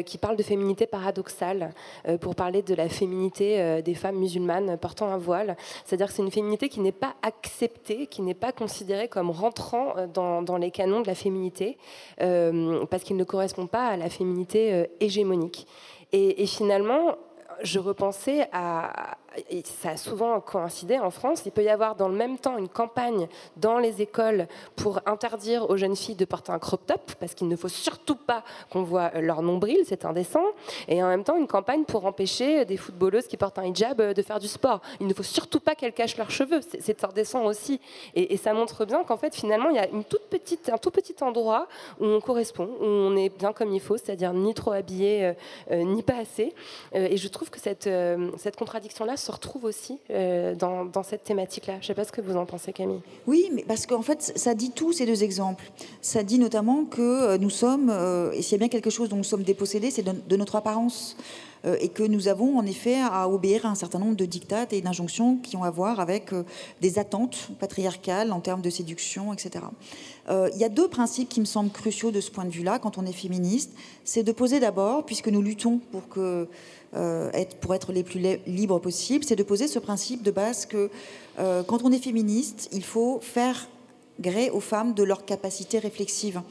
qui parle de féminité paradoxale pour parler de la féminité des femmes musulmanes portant un voile. C'est-à-dire que c'est une féminité qui n'est pas acceptée, qui n'est pas considérée comme rentrant euh, dans, les canons de la féminité, euh, parce qu'il ne correspond pas à la féminité euh, hégémonique. et finalement, je repensais à, et ça a souvent coïncidé en France, il peut y avoir dans le même temps une campagne dans les écoles pour interdire aux jeunes filles de porter un crop top, parce qu'il ne faut surtout pas qu'on voit leur nombril, c'est indécent, et en même temps une campagne pour empêcher des footballeuses qui portent un hijab de faire du sport. Il ne faut surtout pas qu'elles cachent leurs cheveux, c'est indécent aussi. Et, ça montre bien qu'en fait, finalement, il y a un tout petit endroit où on correspond, où on est bien comme il faut, c'est-à-dire ni trop habillé, euh, euh, ni pas assez. Euh, et je trouve que cette contradiction-là se retrouve aussi euh, dans, cette thématique-là. Je ne sais pas ce que vous en pensez, Camille. Oui, mais parce qu'en fait, ça dit tout, ces deux exemples. Ça dit notamment que euh, nous sommes, euh, et s'il y a bien quelque chose dont nous sommes dépossédés, c'est de, notre apparence. Et que nous avons en effet à obéir à un certain nombre de dictates et d'injonctions qui ont à voir avec des attentes patriarcales en termes de séduction, etc. Il y a deux principes qui me semblent cruciaux de ce point de vue-là quand on est féministe. C'est de poser d'abord, puisque nous luttons pour euh, être, les plus libres possibles, c'est de poser ce principe de base que euh, quand on est féministe, il faut faire gré aux femmes de leur capacité réflexive.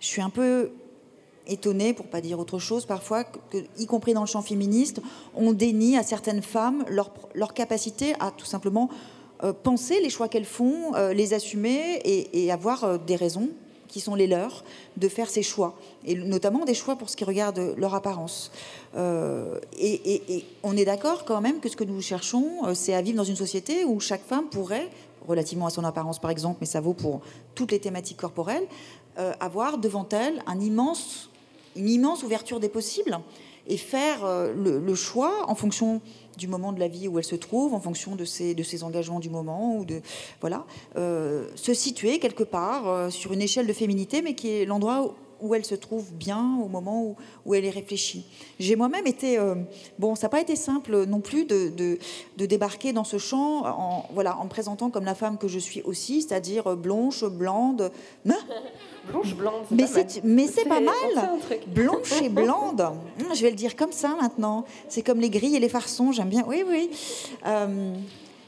Je suis un peu étonnée, pour pas dire autre chose, parfois, y compris dans le champ féministe, on dénie à certaines femmes leur, capacité à tout simplement euh, penser les choix qu'elles font, les assumer et, avoir des raisons qui sont les leurs, de faire ces choix, et notamment des choix pour ce qui regarde leur apparence. Euh, et, on est d'accord quand même que ce que nous cherchons, euh, c'est à vivre dans une société où chaque femme pourrait, relativement à son apparence par exemple, mais ça vaut pour toutes les thématiques corporelles, euh, avoir devant elle un immense, une immense ouverture des possibles et faire le, choix en fonction du moment de la vie où elle se trouve, en fonction de ses, engagements du moment, ou de voilà, se situer quelque part sur une échelle de féminité, mais qui est l'endroit où elle se trouve bien au moment où, elle est réfléchie. J'ai moi-même été... Euh, bon, ça n'a pas été simple non plus de, débarquer dans ce champ en, voilà, en me présentant comme la femme que je suis aussi, c'est-à-dire euh, blanche, blonde... Blanche, blonde, mais c'est mais c'est pas mal. Blanche et blonde. Hum, je vais le dire comme ça maintenant. C'est comme les grilles et les farçons. J'aime bien. Oui, oui. Euh,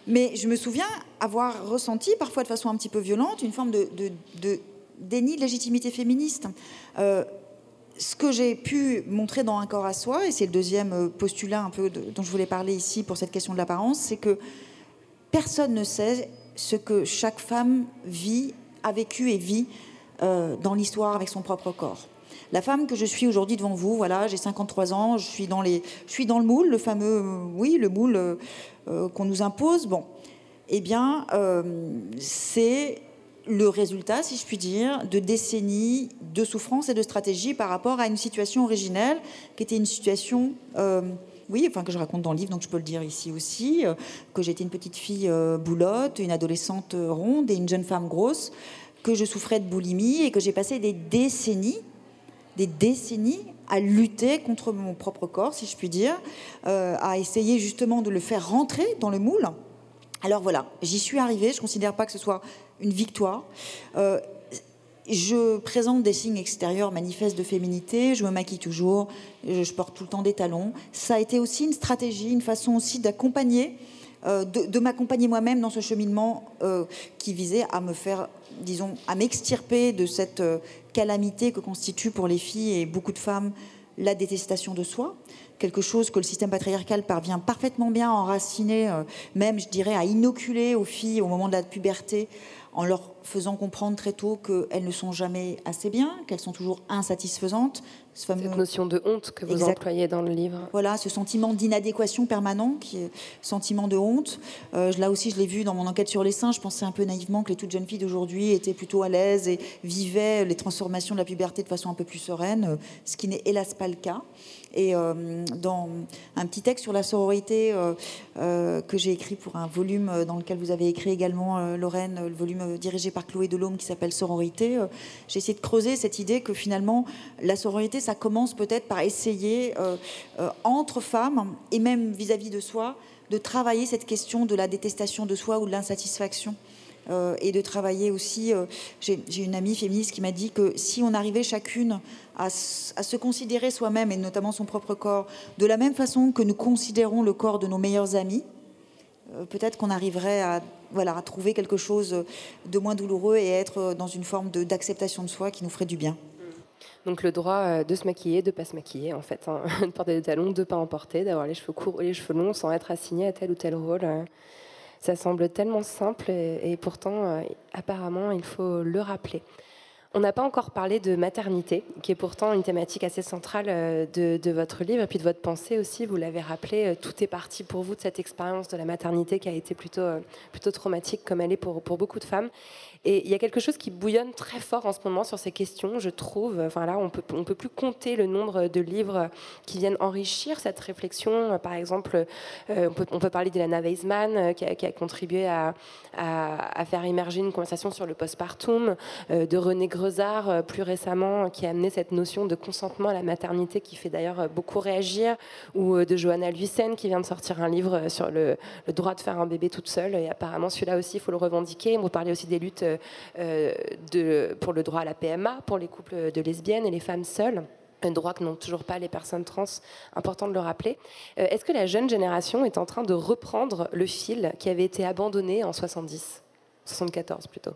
Mais je me souviens avoir ressenti, parfois de façon un petit peu violente, une forme de, déni de légitimité féministe. Euh, ce que j'ai pu montrer dans Un corps à soi, et c'est le deuxième euh, postulat un peu dont je voulais parler ici pour cette question de l'apparence, c'est que personne ne sait ce que chaque femme vit, a vécu et vit euh, dans l'histoire avec son propre corps. La femme que je suis aujourd'hui devant vous, voilà, j'ai 53 ans, je suis dans le moule, le fameux, oui, le moule euh, qu'on nous impose. Bon, eh bien, c'est le résultat, si je puis dire, de décennies de souffrance et de stratégie par rapport à une situation originelle qui était une situation, euh, oui, enfin que je raconte dans le livre, donc je peux le dire ici aussi, euh, que j'étais une petite fille euh, boulotte, une adolescente ronde et une jeune femme grosse, que je souffrais de boulimie et que j'ai passé des décennies, des décennies à lutter contre mon propre corps, si je puis dire, à essayer justement de le faire rentrer dans le moule. Alors voilà, j'y suis arrivée. Je ne considère pas que ce soit une victoire. Euh, je présente des signes extérieurs manifestes de féminité, je me maquille toujours, je, porte tout le temps des talons. Ça a été aussi une stratégie, une façon aussi d'accompagner, euh, de, m'accompagner moi-même dans ce cheminement euh, qui visait à me faire, disons, à m'extirper de cette calamité que constitue pour les filles et beaucoup de femmes la détestation de soi, quelque chose que le système patriarcal parvient parfaitement bien à enraciner, même, je dirais, à inoculer aux filles au moment de la puberté, en leur faisant comprendre très tôt qu'elles ne sont jamais assez bien, qu'elles sont toujours insatisfaisantes. Cette notion de honte que vous employez dans le livre. Voilà, ce sentiment d'inadéquation permanent, qui est sentiment de honte. Euh, là aussi, je l'ai vu dans mon enquête sur les seins. Je pensais un peu naïvement que les toutes jeunes filles d'aujourd'hui étaient plutôt à l'aise et vivaient les transformations de la puberté de façon un peu plus sereine, ce qui n'est hélas pas le cas. Et euh, dans un petit texte sur la sororité euh, euh, que j'ai écrit pour un volume dans lequel vous avez écrit également, Lorraine, le volume dirigé par Chloé Delhomme qui s'appelle Sororité, j'ai essayé de creuser cette idée que finalement la sororité, ça commence peut-être par essayer entre femmes et même vis-à-vis -vis de soi de travailler cette question de la détestation de soi ou de l'insatisfaction. Euh, et de travailler aussi. Euh, j'ai une amie féministe qui m'a dit que si on arrivait chacune à, se considérer soi-même et notamment son propre corps de la même façon que nous considérons le corps de nos meilleurs amis, euh, peut-être qu'on arriverait à, voilà, à trouver quelque chose de moins douloureux et être dans une forme d'acceptation de, soi qui nous ferait du bien. Donc le droit de se maquiller, de pas se maquiller en fait, hein. de porter des talons, de pas en porter, d'avoir les cheveux courts ou les cheveux longs sans être assigné à tel ou tel rôle. Ça semble tellement simple et, pourtant, euh, apparemment, il faut le rappeler. On n'a pas encore parlé de maternité, qui est pourtant une thématique assez centrale euh, de, votre livre et puis de votre pensée aussi. Vous l'avez rappelé, euh, tout est parti pour vous de cette expérience de la maternité qui a été plutôt, plutôt traumatique, comme elle est pour, pour beaucoup de femmes. Et il y a quelque chose qui bouillonne très fort en ce moment sur ces questions, je trouve. Enfin là, on peut, on peut plus compter le nombre de livres qui viennent enrichir cette réflexion. Par exemple, euh, on, peut, on, peut, parler d'Elana Weisman euh, qui, a contribué à, à, faire émerger une conversation sur le postpartum, euh, de René Grezard plus récemment qui a amené cette notion de consentement à la maternité qui fait d'ailleurs beaucoup réagir, ou de Johanna Luisen qui vient de sortir un livre sur le, droit de faire un bébé toute seule. Et apparemment, celui-là aussi, il faut le revendiquer. Vous parlez aussi des luttes euh, de, pour le droit à la PMA, pour les couples de lesbiennes et les femmes seules. Un droit que n'ont toujours pas les personnes trans, important de le rappeler. Euh, est-ce que la jeune génération est en train de reprendre le fil qui avait été abandonné en 70, 74 plutôt.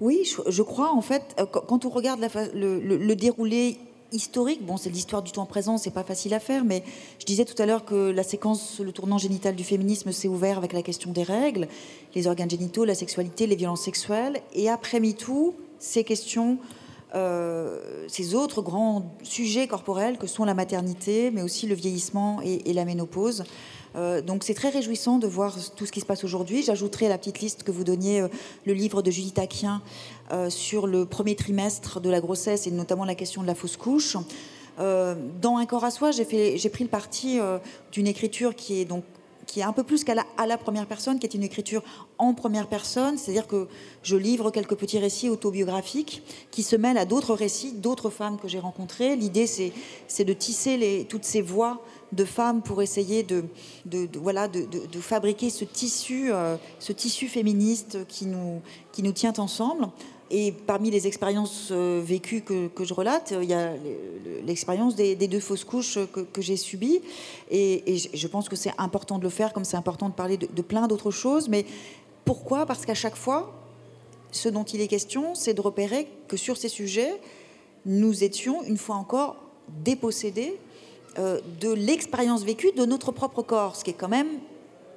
Oui, je, crois en fait, euh, quand on regarde le, déroulé historique. Bon, c'est l'histoire du temps présent, c'est pas facile à faire, mais je disais tout à l'heure que la séquence, le tournant génital du féminisme s'est ouvert avec la question des règles, les organes génitaux, la sexualité, les violences sexuelles, et après MeToo, ces questions, euh, ces autres grands sujets corporels que sont la maternité, mais aussi le vieillissement et la ménopause. Euh, donc c'est très réjouissant de voir tout ce qui se passe aujourd'hui. J'ajouterai à la petite liste que vous donniez euh, le livre de Judith Aquien euh, sur le premier trimestre de la grossesse et notamment la question de la fausse couche. dans Un corps à soi, j'ai pris le parti d'une écriture qui est donc qui est un peu plus qu'à la, première personne, qui est une écriture en première personne, c'est-à-dire que je livre quelques petits récits autobiographiques qui se mêlent à d'autres récits, d'autres femmes que j'ai rencontrées. L'idée, c'est de tisser toutes ces voix de femmes pour essayer de, voilà, de, fabriquer ce tissu, euh, ce tissu féministe qui nous, qui nous tient ensemble. et parmi les expériences vécues que, je relate, il y a l'expérience des, deux fausses couches que, j'ai subies. Et, je pense que c'est important de le faire, comme c'est important de parler de, de plein d'autres choses. Mais pourquoi? Parce qu'à chaque fois, ce dont il est question, c'est de repérer que sur ces sujets, nous étions, une fois encore, dépossédés euh, de l'expérience vécue de notre propre corps, ce qui est quand même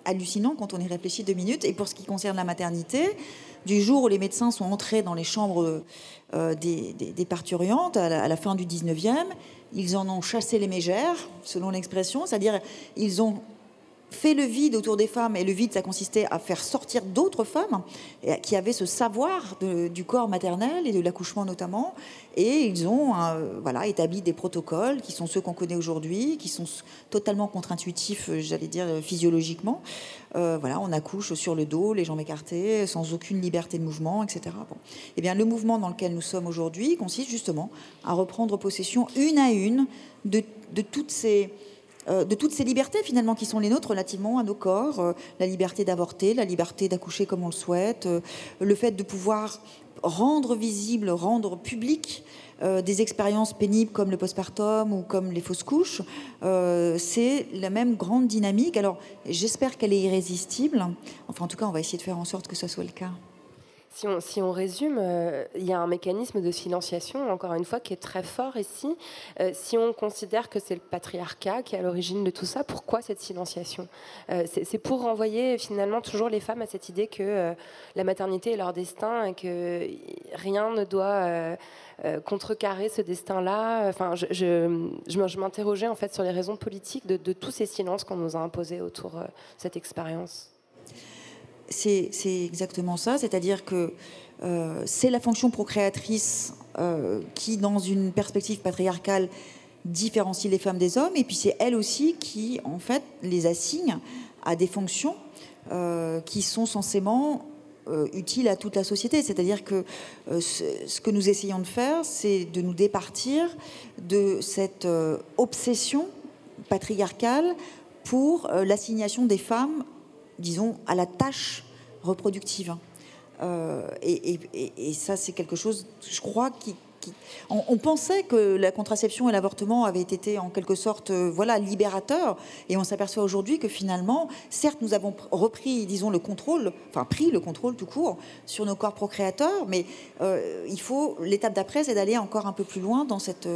hallucinant quand on y réfléchit deux minutes. Et pour ce qui concerne la maternité, du jour où les médecins sont entrés dans les chambres euh, des, parturiantes à la, à la, fin du 19e, ils en ont chassé les mégères, selon l'expression, c'est-à-dire ils ont fait le vide autour des femmes, et le vide, ça consistait à faire sortir d'autres femmes qui avaient ce savoir du corps maternel et de l'accouchement notamment, et ils ont euh, voilà, établi des protocoles qui sont ceux qu'on connaît aujourd'hui, qui sont totalement contre-intuitifs, euh, j'allais dire physiologiquement. Euh, voilà, on accouche sur le dos, les jambes écartées, sans aucune liberté de mouvement, etc. Bon. Eh bien, le mouvement dans lequel nous sommes aujourd'hui consiste justement à reprendre possession une à une de, de toutes ces de toutes ces libertés finalement qui sont les nôtres relativement à nos corps, euh, la liberté d'avorter, la liberté d'accoucher comme on le souhaite, euh, le fait de pouvoir rendre visible, rendre public des expériences pénibles comme le postpartum ou comme les fausses couches, c'est la même grande dynamique. Alors j'espère qu'elle est irrésistible. Enfin en tout cas on va essayer de faire en sorte que ce soit le cas. Si on, résume, euh, il y a un mécanisme de silenciation, encore une fois, qui est très fort ici. Euh, si on considère que c'est le patriarcat qui est à l'origine de tout ça, pourquoi cette silenciation? Euh, C'est pour renvoyer finalement toujours les femmes à cette idée que la maternité est leur destin et que rien ne doit contrecarrer ce destin-là. Enfin, je, je, m'interrogeais en fait sur les raisons politiques de, de tous ces silences qu'on nous a imposés autour de cette expérience c'est exactement ça, c'est-à-dire que euh, c'est la fonction procréatrice euh, qui, dans une perspective patriarcale, différencie les femmes des hommes, et puis c'est elle aussi qui, en fait, les assigne à des fonctions euh, qui sont censément utiles à toute la société. C'est-à-dire que ce, que nous essayons de faire, c'est de nous départir de cette obsession patriarcale pour l'assignation des femmes disons, à la tâche reproductive. Euh, et, ça, c'est quelque chose, je crois, qui, on, pensait que la contraception et l'avortement avaient été en quelque sorte, euh, voilà, libérateurs, et on s'aperçoit aujourd'hui que finalement, certes, nous avons repris, disons, le contrôle, enfin pris le contrôle tout court sur nos corps procréateurs, mais euh, il faut l'étape d'après, c'est d'aller encore un peu plus loin dans cette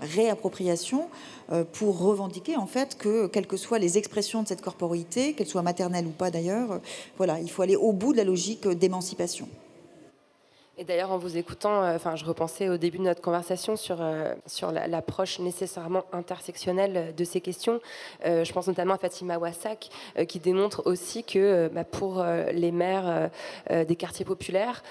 réappropriation euh, pour revendiquer en fait que, quelles que soient les expressions de cette corporité, qu'elles soient maternelles ou pas d'ailleurs, euh, voilà, il faut aller au bout de la logique d'émancipation. Et d'ailleurs, en vous écoutant, euh, enfin, je repensais au début de notre conversation sur, euh, sur l'approche nécessairement intersectionnelle de ces questions. Euh, je pense notamment à Fatima Wassak, qui démontre aussi que bah, pour les mères des quartiers populaires,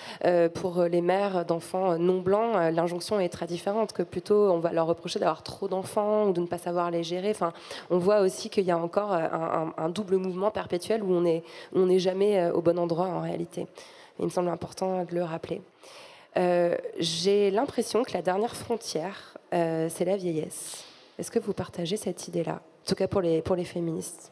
pour les mères d'enfants non blancs, l'injonction est très différente, que plutôt on va leur reprocher d'avoir trop d'enfants ou de ne pas savoir les gérer. Enfin, on voit aussi qu'il y a encore un, un, double mouvement perpétuel où on n'est on jamais au bon endroit en réalité. Il me semble important de le rappeler. Euh, j'ai l'impression que la dernière frontière, euh, c'est la vieillesse. Est-ce que vous partagez cette idée-là En tout cas pour les, pour les féministes?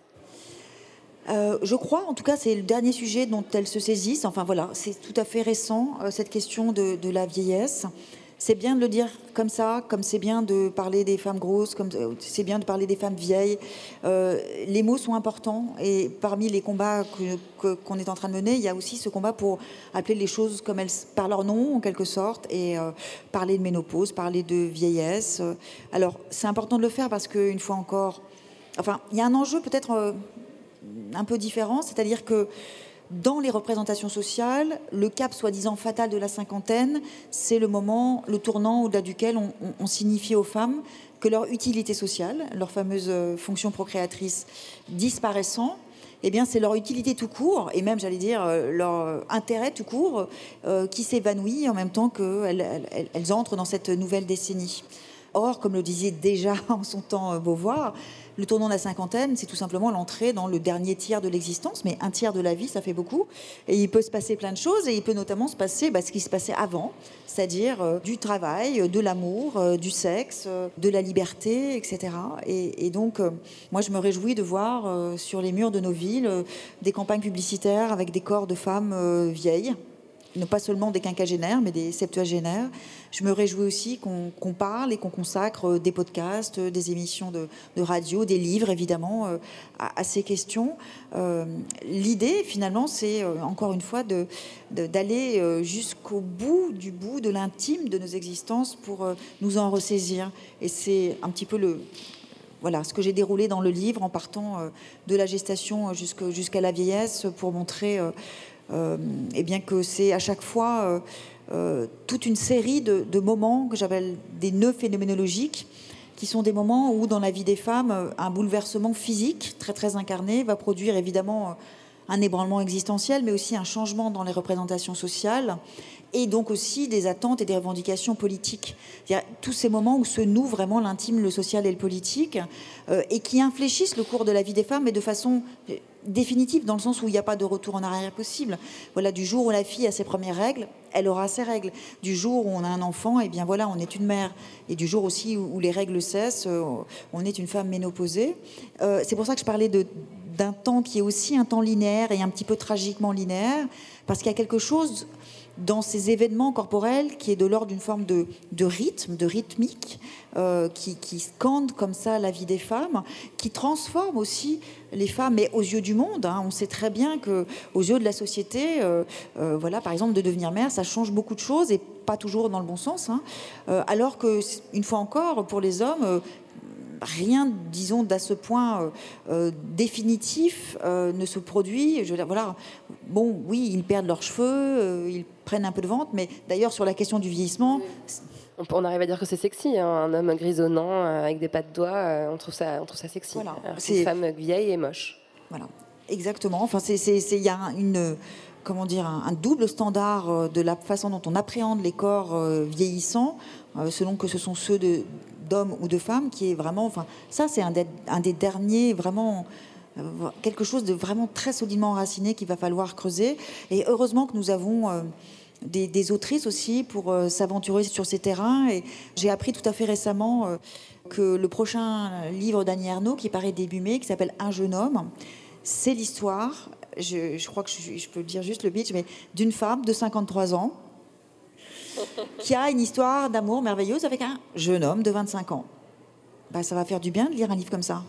Euh, je crois, en tout cas, c'est le dernier sujet dont elles se saisissent. Enfin voilà, c'est tout à fait récent, cette question de, de la vieillesse c'est bien de le dire comme ça, comme c'est bien de parler des femmes grosses, comme c'est bien de parler des femmes vieilles. Euh, les mots sont importants et parmi les combats qu'on est en train de mener, il y a aussi ce combat pour appeler les choses comme elles par leur nom en quelque sorte et euh, parler de ménopause, parler de vieillesse. Alors c'est important de le faire parce qu'une fois encore, enfin il y a un enjeu peut-être euh, un peu différent, c'est-à-dire que dans les représentations sociales, le cap soi-disant fatal de la cinquantaine, c'est le moment, le tournant au-delà duquel on, signifie aux femmes que leur utilité sociale, leur fameuse euh, fonction procréatrice disparaissant, eh bien, c'est leur utilité tout court, et même, j'allais dire, euh, leur intérêt tout court, euh, qui s'évanouit en même temps qu'elles elles entrent dans cette nouvelle décennie. Or, comme le disait déjà en son temps Beauvoir, le tournant de la cinquantaine, c'est tout simplement l'entrée dans le dernier tiers de l'existence, mais un tiers de la vie, ça fait beaucoup. Et il peut se passer plein de choses, et il peut notamment se passer bah, ce qui se passait avant, c'est-à-dire euh, du travail, de l'amour, euh, du sexe, euh, de la liberté, etc. Et, donc, moi, je me réjouis de voir sur les murs de nos villes des campagnes publicitaires avec des corps de femmes vieilles pas seulement des quinquagénaires, mais des septuagénaires. Je me réjouis aussi qu'on parle et qu'on consacre des podcasts, des émissions de, radio, des livres, évidemment, à, ces questions. L'idée, finalement, c'est encore une fois d'aller jusqu'au bout du bout de l'intime de nos existences pour nous en ressaisir. Et c'est un petit peu le, voilà ce que j'ai déroulé dans le livre en partant euh, de la gestation jusqu'à la vieillesse pour montrer euh, euh, eh bien que c'est à chaque fois toute une série de, moments que j'appelle des nœuds phénoménologiques qui sont des moments où dans la vie des femmes un bouleversement physique très très incarné va produire évidemment un ébranlement existentiel mais aussi un changement dans les représentations sociales et donc aussi des attentes et des revendications politiques. Tous ces moments où se noue vraiment l'intime, le social et le politique, euh, et qui infléchissent le cours de la vie des femmes, mais de façon euh, définitive, dans le sens où il n'y a pas de retour en arrière possible. Voilà, du jour où la fille a ses premières règles, elle aura ses règles. Du jour où on a un enfant, et eh bien voilà, on est une mère. Et du jour aussi où, les règles cessent, euh, on est une femme ménopausée. C'est pour ça que je parlais d'un temps qui est aussi un temps linéaire et un petit peu tragiquement linéaire, parce qu'il y a quelque chose dans ces événements corporels qui est de l'ordre d'une forme de, rythme, de rythmique, euh, qui, qui, scande comme ça la vie des femmes, qui transforme aussi les femmes, mais aux yeux du monde. Hein. on sait très bien que aux yeux de la société, euh, euh, voilà, par exemple, de devenir mère, ça change beaucoup de choses et pas toujours dans le bon sens. Hein. alors que, une fois encore, pour les hommes, rien, disons, d'à ce point euh, euh, définitif euh, ne se produit. Je veux dire, voilà, bon, oui, ils perdent leurs cheveux, ils prennent un peu de ventre, mais d'ailleurs, sur la question du vieillissement. On arrive à dire que c'est sexy, hein, un homme grisonnant avec des pattes de doigts, on trouve ça, on trouve ça sexy. Voilà. C'est une femme vieille et moche. Voilà, exactement. Enfin, il y a une, comment dire, un, double standard de la façon dont on appréhende les corps vieillissants, selon que ce sont ceux de, d'hommes ou de femmes qui est vraiment, enfin, ça c'est un, un, des derniers vraiment euh, quelque chose de vraiment très solidement enraciné qu'il va falloir creuser. Et heureusement que nous avons euh, des, autrices aussi pour euh, s'aventurer sur ces terrains. Et j'ai appris tout à fait récemment que le prochain livre d'Annie Ernaux, qui paraît début mai, qui s'appelle Un jeune homme, c'est l'histoire, je, je, crois que je, je peux dire juste le pitch, mais d'une femme de 53 ans qui a une histoire d'amour merveilleuse avec un jeune homme de 25 ans. Bah, ça va faire du bien de lire un livre comme ça.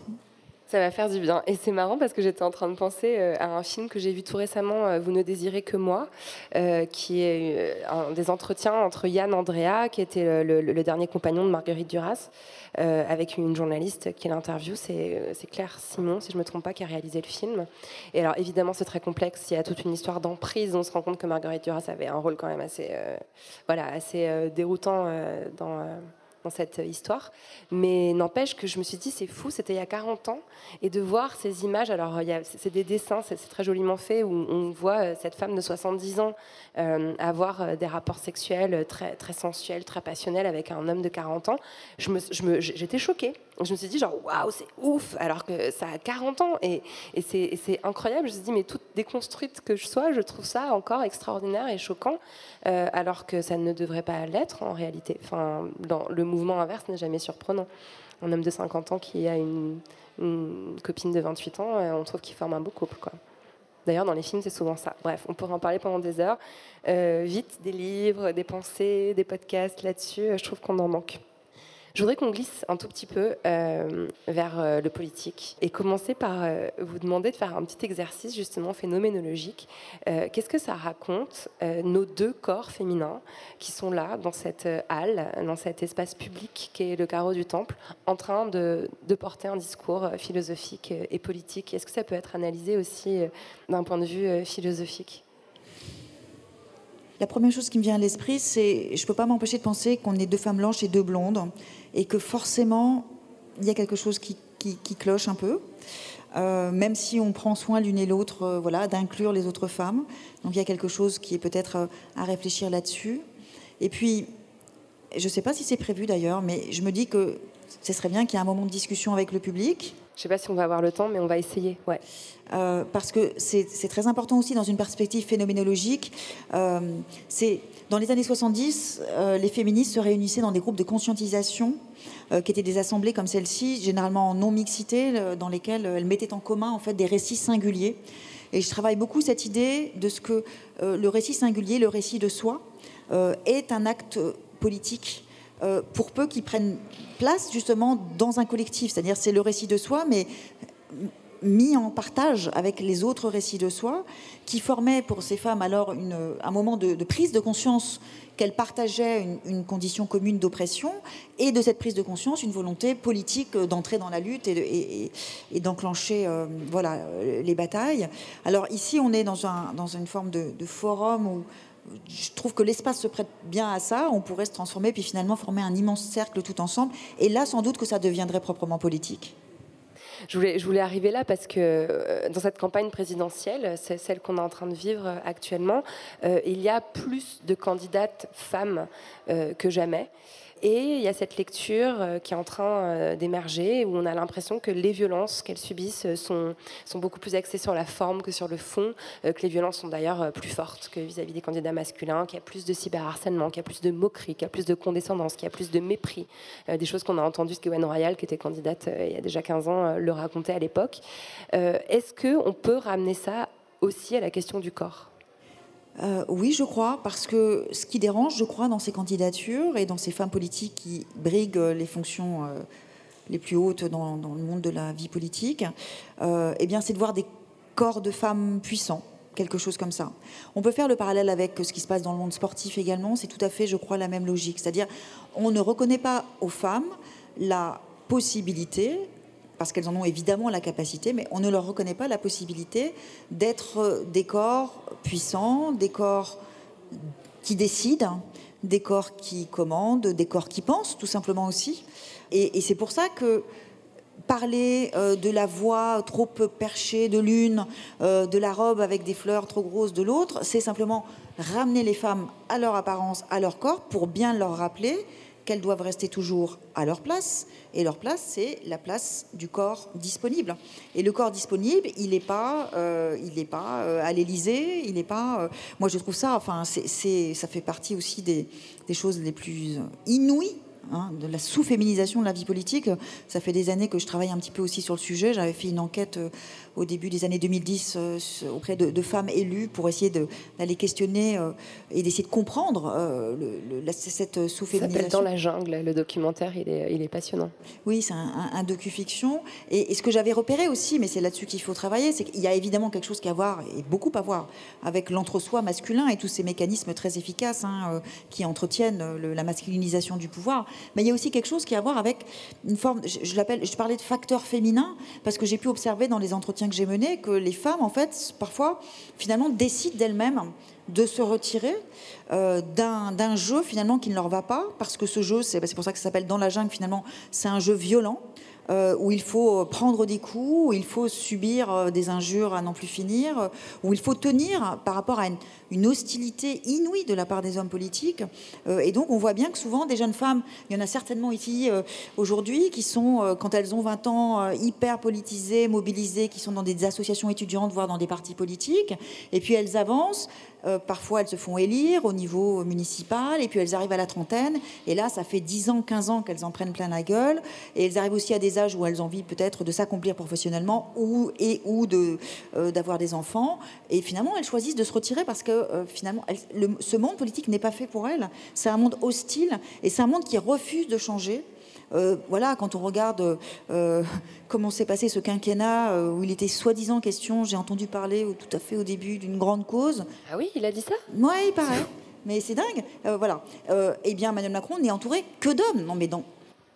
Ça va faire du bien. Et c'est marrant parce que j'étais en train de penser euh, à un film que j'ai vu tout récemment, euh, Vous ne désirez que moi, euh, qui est un des entretiens entre Yann Andrea, qui était le, dernier compagnon de Marguerite Duras, avec une journaliste qui l'interviewe. C'est Claire Simon, si je ne me trompe pas, qui a réalisé le film. Et alors évidemment, c'est très complexe. Il y a toute une histoire d'emprise. On se rend compte que Marguerite Duras avait un rôle quand même assez, voilà, assez déroutant dans cette histoire. Mais n'empêche que je me suis dit, c'est fou, c'était il y a 40 ans, et de voir ces images, alors c'est des dessins, c'est très joliment fait, où on voit euh, cette femme de 70 ans euh, avoir euh, des rapports sexuels très, très sensuels, très passionnels avec un homme de 40 ans. J'étais je me, j'étais choquée. Je me suis dit, genre, waouh, c'est ouf, alors que ça a 40 ans, et, c'est incroyable. Je me suis dit, mais toute déconstruite que je sois, je trouve ça encore extraordinaire et choquant, alors que ça ne devrait pas l'être en réalité. Enfin, dans le mouvement inverse n'est jamais surprenant. Un homme de 50 ans qui a une, copine de 28 ans, euh, on trouve qu'il forme un beau couple. Quoi. D'ailleurs, dans les films, c'est souvent ça. Bref, on pourrait en parler pendant des heures. Euh, vite, des livres, des pensées, des podcasts là-dessus, euh, je trouve qu'on en manque. Je voudrais qu'on glisse un tout petit peu euh, vers euh, le politique et commencer par euh, vous demander de faire un petit exercice justement phénoménologique. Qu'est-ce que ça raconte nos deux corps féminins qui sont là dans cette halle, dans cet espace public qui est le carreau du temple, en train de, de porter un discours philosophique et politique? Est-ce que ça peut être analysé aussi d'un point de vue philosophique? La première chose qui me vient à l'esprit, c'est, je ne peux pas m'empêcher de penser qu'on est deux femmes blanches et deux blondes, et que forcément, il y a quelque chose qui, cloche un peu, euh, même si on prend soin l'une et l'autre, euh, voilà, d'inclure les autres femmes. Donc il y a quelque chose qui est peut-être euh, à réfléchir là-dessus. Et puis, je ne sais pas si c'est prévu d'ailleurs, mais je me dis que ce serait bien qu'il y ait un moment de discussion avec le public. Je ne sais pas si on va avoir le temps, mais on va essayer. Ouais. Euh, parce que c'est très important aussi dans une perspective phénoménologique. Euh, dans les années 70, euh, les féministes se réunissaient dans des groupes de conscientisation qui étaient des assemblées comme celle-ci, généralement en non mixité, dans lesquelles elles mettaient en commun en fait des récits singuliers Et je travaille beaucoup cette idée de ce que le récit singulier, le récit de soi, est un acte politique pour peu qu'il prenne place justement dans un collectif. C'est-à-dire c'est le récit de soi, mais mis en partage avec les autres récits de soi, qui formaient pour ces femmes alors un moment de, prise de conscience qu'elles partageaient une, condition commune d'oppression, et de cette prise de conscience, une volonté politique d'entrer dans la lutte et, d'enclencher euh, voilà, les batailles. Alors ici, on est dans une forme de, de forum où je trouve que l'espace se prête bien à ça. On pourrait se transformer, puis finalement former un immense cercle tout ensemble. Et là, sans doute que ça deviendrait proprement politique. Je voulais, arriver là parce que euh, dans cette campagne présidentielle, c'est celle qu'on est en train de vivre actuellement, euh, il y a plus de candidates femmes euh, que jamais. Et il y a cette lecture euh, qui est en train euh, d'émerger, où on a l'impression que les violences qu'elles subissent euh, sont, sont beaucoup plus axées sur la forme que sur le fond, que les violences sont d'ailleurs plus fortes que vis-à-vis des candidats masculins, qu'il y a plus de cyberharcèlement, qu'il y a plus de moquerie, qu'il y a plus de condescendance, qu'il y a plus de mépris. des choses qu'on a entendues, ce Royal, qui était candidate il y a déjà 15 ans, le racontait à l'époque. Est-ce qu'on peut ramener ça aussi à la question du corps? Euh, oui, je crois, parce que ce qui dérange, je crois, dans ces candidatures et dans ces femmes politiques qui briguent les fonctions euh, les plus hautes dans, le monde de la vie politique, euh, eh c'est de voir des corps de femmes puissants, quelque chose comme ça. On peut faire le parallèle avec ce qui se passe dans le monde sportif également. C'est tout à fait, je crois, la même logique. C'est-à-dire, on ne reconnaît pas aux femmes la possibilité parce qu'elles en ont évidemment la capacité, mais on ne leur reconnaît pas la possibilité d'être des corps puissants, des corps qui décident, des corps qui commandent, des corps qui pensent, tout simplement aussi. Et, c'est pour ça que parler euh, de la voix trop perchée de l'une, euh, de la robe avec des fleurs trop grosses de l'autre, c'est simplement ramener les femmes à leur apparence, à leur corps, pour bien leur rappeler qu'elles doivent rester toujours à leur place. Et leur place, c'est la place du corps disponible. Et le corps disponible, il n'est pas, euh, il pas euh, à l'Élysée, il n'est pas. Euh, moi, je trouve ça, enfin, ça fait partie aussi des, des choses les plus inouïes Hein, de la sous-féminisation de la vie politique. Ça fait des années que je travaille un petit peu aussi sur le sujet. J'avais fait une enquête euh, au début des années 2010 euh, auprès de, femmes élues pour essayer d'aller questionner euh, et d'essayer de comprendre cette sous-féminisation. Ça Dans la jungle, le documentaire, il est, il est passionnant. Oui, c'est un, un, docu-fiction. Et, ce que j'avais repéré aussi, mais c'est là-dessus qu'il faut travailler, c'est qu'il y a évidemment quelque chose qui a à voir, et beaucoup à voir, avec l'entre-soi masculin et tous ces mécanismes très efficaces hein, qui entretiennent la masculinisation du pouvoir. Mais il y a aussi quelque chose qui a à voir avec une forme, je, je parlais de facteur féminin, parce que j'ai pu observer dans les entretiens que j'ai menés que les femmes, en fait, parfois, finalement, décident d'elles-mêmes de se retirer euh, d'un jeu finalement qui ne leur va pas, parce que ce jeu, c'est pour ça que ça s'appelle Dans la jungle, finalement, c'est un jeu violent. Euh, où il faut prendre des coups, où il faut subir euh, des injures à n'en plus finir, où il faut tenir par rapport à une, hostilité inouïe de la part des hommes politiques. Euh, et donc on voit bien que souvent des jeunes femmes, il y en a certainement ici aujourd'hui, qui sont, quand elles ont 20 ans, hyper politisées, mobilisées, qui sont dans des associations étudiantes, voire dans des partis politiques, et puis elles avancent, parfois elles se font élire au niveau municipal, et puis elles arrivent à la trentaine, et là ça fait 10 ans, 15 ans qu'elles en prennent plein la gueule, et elles arrivent aussi à des où elles ont envie peut-être de s'accomplir professionnellement ou, et ou de, euh, d'avoir des enfants. Et finalement, elles choisissent de se retirer parce que euh, finalement, ce monde politique n'est pas fait pour elles. C'est un monde hostile et c'est un monde qui refuse de changer. Euh, voilà, quand on regarde comment s'est passé ce quinquennat où il était soi-disant question, j'ai entendu parler tout à fait au début d'une grande cause. Ah oui, il a dit ça? Oui, il paraît. Mais c'est dingue. voilà. eh bien, Emmanuel Macron n'est entouré que d'hommes. Non, mais dans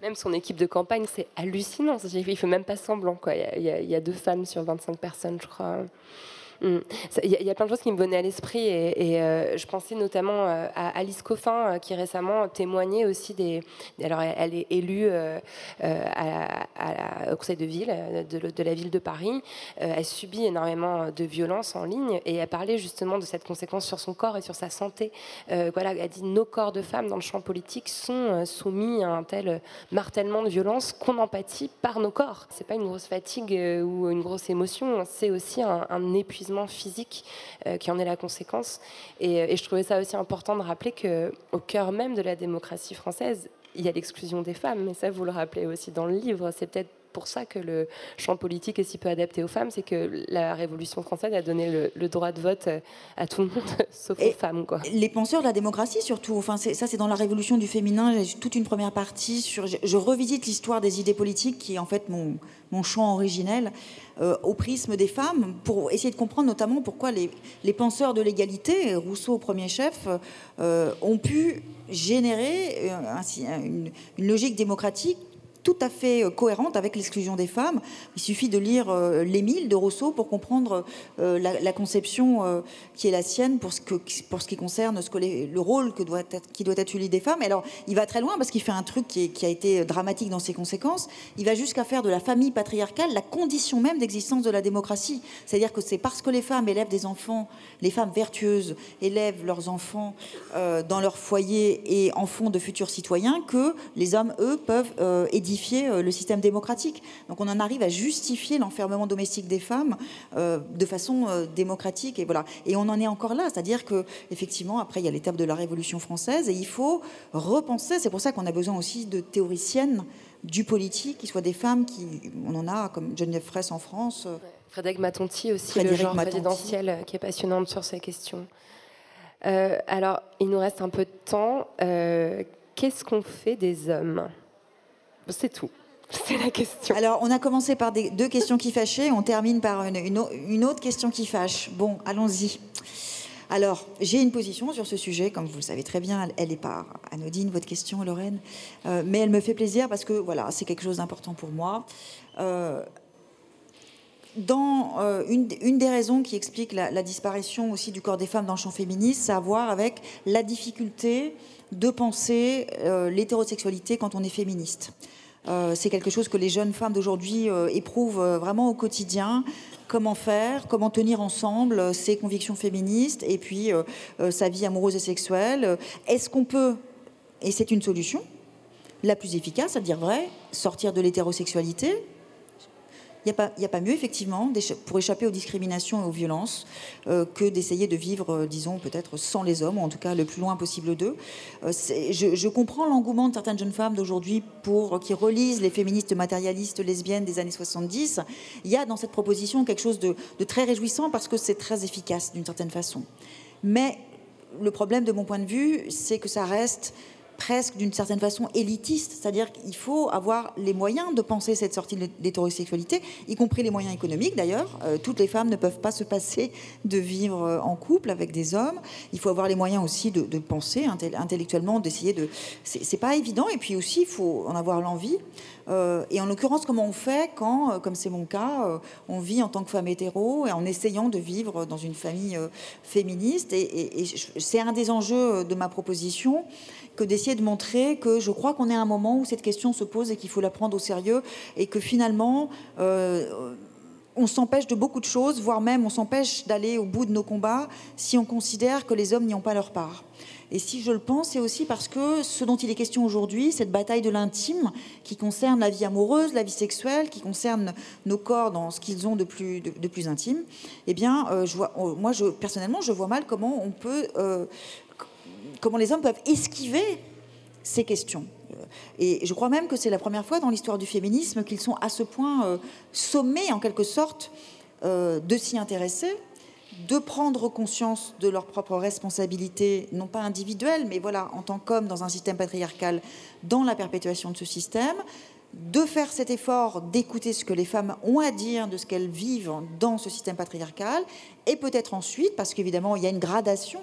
même son équipe de campagne, c'est hallucinant. Il ne fait même pas semblant. Quoi. Il, y a, il y a deux femmes sur 25 personnes, je crois. Mm. Il y, a plein de choses qui me venaient à l'esprit et, euh, je pensais notamment euh, à Alice Coffin euh, qui récemment témoignait aussi des. Alors elle, est élue au conseil de ville de, la ville de Paris. elle subit énormément de violences en ligne et elle parlait justement de cette conséquence sur son corps et sur sa santé. voilà, elle dit nos corps de femmes dans le champ politique sont soumis à un tel martèlement de violence qu'on empathie par nos corps. C'est pas une grosse fatigue ou une grosse émotion, c'est aussi un épuisement physique euh, qui en est la conséquence. Euh, et, je trouvais ça aussi important de rappeler qu'au cœur même de la démocratie française, il y a l'exclusion des femmes, mais ça vous le rappelez aussi dans le livre, c'est peut-être pour ça que le champ politique est si peu adapté aux femmes, c'est que la Révolution française a donné le, droit de vote à tout le monde, sauf aux femmes. Quoi. Les penseurs de la démocratie, surtout. Enfin, ça, c'est dans la Révolution du féminin. J'ai toute une première partie sur. Je, revisite l'histoire des idées politiques, qui est en fait mon, mon champ originel, euh, au prisme des femmes, pour essayer de comprendre notamment pourquoi les, penseurs de l'égalité, Rousseau au premier chef, euh, ont pu générer euh, une logique démocratique tout à fait euh, cohérente avec l'exclusion des femmes. Il suffit de lire euh, l'Émile de Rousseau pour comprendre euh, la, conception qui est la sienne pour ce, qui concerne le rôle que doit être, qui doit être celui des femmes. alors, il va très loin parce qu'il fait un truc qui, qui, a été dramatique dans ses conséquences. Il va jusqu'à faire de la famille patriarcale la condition même d'existence de la démocratie. C'est-à-dire que c'est parce que les femmes élèvent des enfants, les femmes vertueuses élèvent leurs enfants dans leur foyer et en font de futurs citoyens que les hommes, eux, peuvent éditer euh, le système démocratique. Donc on en arrive à justifier l'enfermement domestique des femmes euh, de façon euh, démocratique et voilà. Et on en est encore là, c'est-à-dire que effectivement après il y a l'étape de la Révolution française et il faut repenser. C'est pour ça qu'on a besoin aussi de théoriciennes du politique qui soient des femmes qui on en a comme Geneviève Fraisse en France. Frédéric Matonti aussi, le genre présidentiel qui est passionnante sur ces questions. alors, il nous reste un peu de temps. Qu'est-ce qu'on fait des hommes? C'est tout. C'est la question. Alors, on a commencé par deux questions qui fâchaient, on termine par une, autre question qui fâche. Bon, allons-y. Alors, j'ai une position sur ce sujet, comme vous le savez très bien, elle n'est pas anodine, votre question, Lorraine, euh, mais elle me fait plaisir parce que, voilà, c'est quelque chose d'important pour moi. Euh, dans euh, une, des raisons qui explique la, la, disparition aussi du corps des femmes dans le champ féministe, c'est à voir avec la difficulté de penser l'hétérosexualité quand on est féministe. Euh, c'est quelque chose que les jeunes femmes d'aujourd'hui euh, éprouvent euh, vraiment au quotidien. Comment faire, comment tenir ensemble ses convictions féministes et puis sa vie amoureuse et sexuelle. Est-ce qu'on peut, et c'est une solution, la plus efficace, à dire vrai, sortir de l'hétérosexualité, n'y a, pas mieux, effectivement, pour échapper aux discriminations et aux violences, euh, que d'essayer de vivre, euh, disons, peut-être sans les hommes, ou en tout cas le plus loin possible d'eux. Euh, je, comprends l'engouement de certaines jeunes femmes d'aujourd'hui pour qui relisent les féministes matérialistes lesbiennes des années 70. Il y a dans cette proposition quelque chose de, de très réjouissant parce que c'est très efficace d'une certaine façon. Mais le problème, de mon point de vue, c'est que ça reste presque d'une certaine façon élitiste, c'est-à-dire qu'il faut avoir les moyens de penser cette sortie de l'hétérosexualité, y compris les moyens économiques d'ailleurs. Euh, toutes les femmes ne peuvent pas se passer de vivre euh, en couple avec des hommes. Il faut avoir les moyens aussi de, penser intellectuellement, d'essayer de. C'est pas évident, et puis aussi il faut en avoir l'envie. Euh, et en l'occurrence, comment on fait quand, comme c'est mon cas, on vit en tant que femme hétéro et en essayant de vivre dans une famille féministe? et c'est un des enjeux de ma proposition que d'essayer de montrer que je crois qu'on est à un moment où cette question se pose et qu'il faut la prendre au sérieux et que finalement, euh, on s'empêche de beaucoup de choses, voire même on s'empêche d'aller au bout de nos combats si on considère que les hommes n'y ont pas leur part. Et si je le pense, c'est aussi parce que ce dont il est question aujourd'hui, cette bataille de l'intime qui concerne la vie amoureuse, la vie sexuelle, qui concerne nos corps dans ce qu'ils ont de plus, intime, eh bien, euh, vois, moi, personnellement, je vois mal comment on peut euh, comment les hommes peuvent esquiver ces questions. Et je crois même que c'est la première fois dans l'histoire du féminisme qu'ils sont à ce point euh, sommés, en quelque sorte, euh, de s'y intéresser, de prendre conscience de leurs propres responsabilités, non pas individuelles, mais voilà, en tant qu'hommes dans un système patriarcal, dans la perpétuation de ce système, de faire cet effort d'écouter ce que les femmes ont à dire de ce qu'elles vivent dans ce système patriarcal, et peut-être ensuite, parce qu'évidemment, il y a une gradation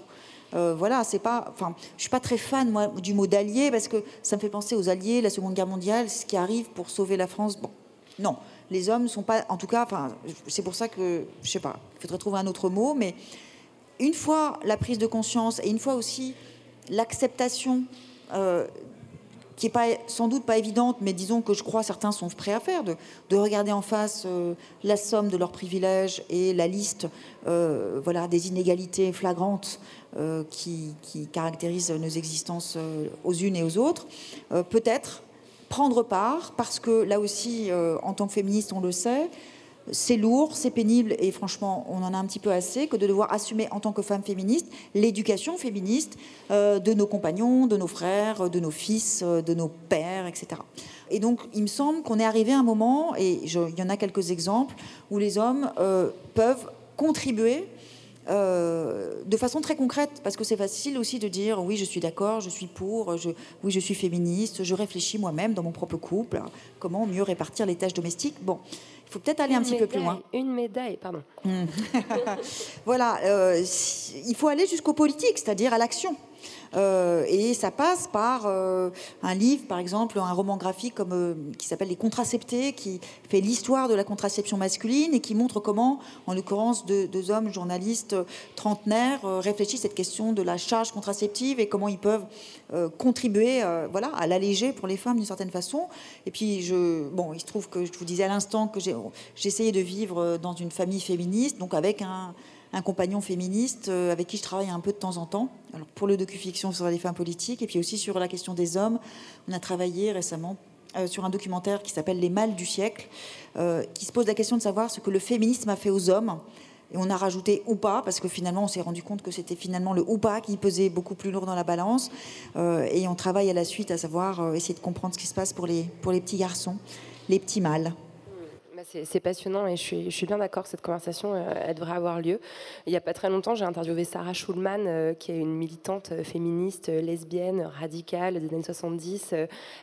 euh, voilà, c'est pas. Enfin, je suis pas très fan moi du mot d'allié parce que ça me fait penser aux alliés, la Seconde Guerre mondiale, ce qui arrive pour sauver la France. Bon, non, les hommes sont pas. En tout cas, enfin, c'est pour ça que je sais pas. Il faudrait trouver un autre mot, mais une fois la prise de conscience et une fois aussi l'acceptation euh, qui n'est sans doute pas évidente, mais disons que je crois certains sont prêts à faire, de, regarder en face euh, la somme de leurs privilèges et la liste euh, voilà, des inégalités flagrantes euh, qui, qui, caractérisent nos existences aux unes et aux autres. Peut-être prendre part, parce que là aussi, en tant que féministe, on le sait, c'est lourd, c'est pénible et franchement, on en a un petit peu assez que de devoir assumer en tant que femme féministe l'éducation féministe euh, de nos compagnons, de nos frères, de nos fils, euh, de nos pères, etc. Et donc, il me semble qu'on est arrivé à un moment, et il y en a quelques exemples, où les hommes euh, peuvent contribuer de façon très concrète, parce que c'est facile aussi de dire oui, je suis d'accord, je suis pour, oui, je suis féministe, je réfléchis moi-même dans mon propre couple, comment mieux répartir les tâches domestiques. Bon, faut peut-être aller un petit peu plus loin. Une médaille, pardon. voilà, euh, il faut aller jusqu'au politique, c'est-à-dire à l'action. Euh, et ça passe par euh, un livre, par exemple, un roman graphique euh, qui s'appelle Les Contraceptés, qui fait l'histoire de la contraception masculine et qui montre comment, en l'occurrence, deux, hommes journalistes trentenaires réfléchissent à cette question de la charge contraceptive et comment ils peuvent contribuer voilà, à l'alléger pour les femmes d'une certaine façon. Et puis, bon, il se trouve que je vous disais à l'instant que j'ai essayé de vivre dans une famille féministe, donc avec un un compagnon féministe euh, avec qui je travaille un peu de temps en temps. Alors pour le docu-fiction sur les femmes politiques et puis aussi sur la question des hommes, on a travaillé récemment euh, sur un documentaire qui s'appelle Les mâles du siècle, euh, qui se pose la question de savoir ce que le féminisme a fait aux hommes. Et on a rajouté ou pas, parce que finalement, on s'est rendu compte que c'était finalement le ou pas qui pesait beaucoup plus lourd dans la balance. et on travaille à la suite à savoir essayer de comprendre ce qui se passe pour les, pour les petits garçons, les petits mâles. Bah, c'est passionnant et je suis, bien d'accord cette conversation, euh, devrait avoir lieu. Il n'y a pas très longtemps, j'ai interviewé Sarah Schulman, euh, qui est une militante euh, féministe, lesbienne, radicale des années 70,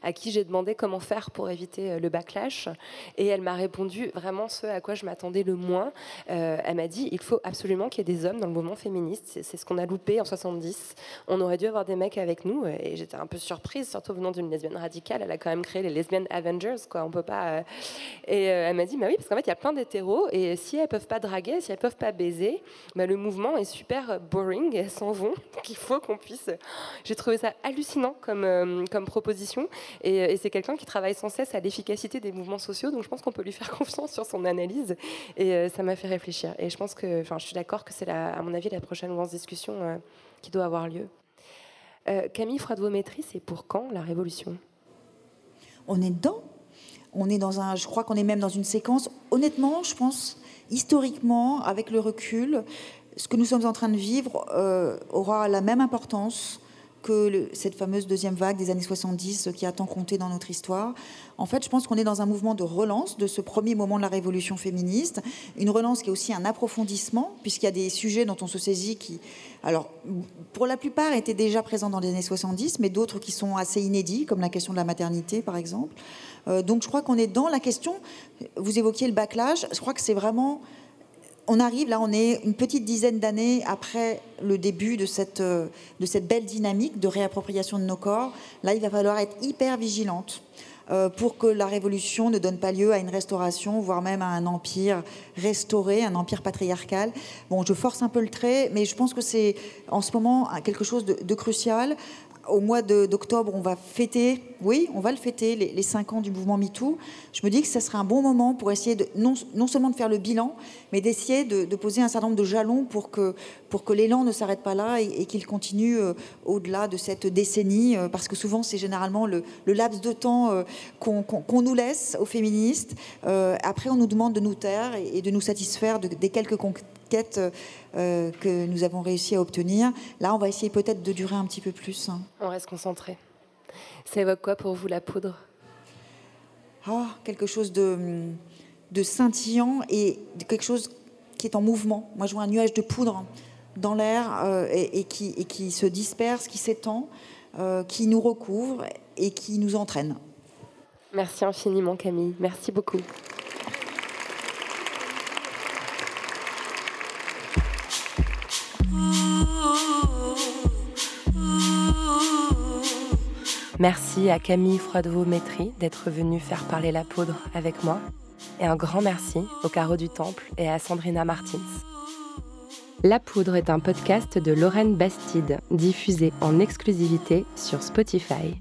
à qui j'ai demandé comment faire pour éviter le backlash. Et elle m'a répondu vraiment ce à quoi je m'attendais le moins. elle m'a dit il faut absolument qu'il y ait des hommes dans le mouvement féministe. C'est ce qu'on a loupé en 70. On aurait dû avoir des mecs avec nous. Et j'étais un peu surprise, surtout venant d'une lesbienne radicale. Elle a quand même créé les Lesbian Avengers. Quoi. On peut pas. Et elle m'a dit, bah oui, parce qu'en fait, il y a plein d'hétéros, et si elles peuvent pas draguer, si elles peuvent pas baiser, bah, le mouvement est super boring, elles s'en vont. Donc il faut qu'on puisse. J'ai trouvé ça hallucinant comme, euh, comme proposition, et, c'est quelqu'un qui travaille sans cesse à l'efficacité des mouvements sociaux, donc je pense qu'on peut lui faire confiance sur son analyse, et euh, ça m'a fait réfléchir. Et je pense que, enfin, je suis d'accord que c'est, à mon avis, la prochaine grande discussion euh, qui doit avoir lieu. Camille Froide-Vaumétry, c'est pour quand la révolution? On est dedans on est dans un, je crois qu'on est même dans une séquence. Honnêtement, je pense, historiquement, avec le recul, ce que nous sommes en train de vivre euh, aura la même importance cette fameuse deuxième vague des années 70 qui a tant compté dans notre histoire. En fait, je pense qu'on est dans un mouvement de relance de ce premier moment de la révolution féministe, une relance qui est aussi un approfondissement, puisqu'il y a des sujets dont on se saisit qui, alors, pour la plupart étaient déjà présents dans les années 70, mais d'autres qui sont assez inédits, comme la question de la maternité, par exemple. Euh, donc, je crois qu'on est dans la question. Vous évoquiez le backlash. Je crois que c'est vraiment on arrive, là, on est une petite dizaine d'années après le début de cette, euh, de cette belle dynamique de réappropriation de nos corps. Là, il va falloir être hyper vigilante euh, pour que la révolution ne donne pas lieu à une restauration, voire même à un empire restauré, un empire patriarcal. Bon, je force un peu le trait, mais je pense que c'est en ce moment quelque chose de crucial au mois d'octobre, on va fêter, oui, on va le fêter, les, cinq ans du mouvement MeToo. Je me dis que ce serait un bon moment pour essayer non, seulement de faire le bilan, mais d'essayer de, poser un certain nombre de jalons pour que, pour que l'élan ne s'arrête pas là et, qu'il continue euh, au-delà de cette décennie, euh, parce que souvent c'est généralement le, laps de temps euh, qu'on nous laisse aux féministes. après, on nous demande de nous taire et, de nous satisfaire des quelques quête euh, que nous avons réussi à obtenir. Là, on va essayer peut-être de durer un petit peu plus. Hein. On reste concentré. Ça évoque quoi pour vous la poudre? Oh, Quelque chose de, de scintillant et de quelque chose qui est en mouvement. Moi, je vois un nuage de poudre dans l'air euh, et, qui, et, qui, se disperse, qui s'étend, euh, qui nous recouvre et qui nous entraîne. Merci infiniment Camille, merci beaucoup. Merci à Camille Froidevaux-Métry d'être venue faire parler la poudre avec moi. Et un grand merci au Carreau du Temple et à Sandrina Martins. La Poudre est un podcast de Lorraine Bastide, diffusé en exclusivité sur Spotify.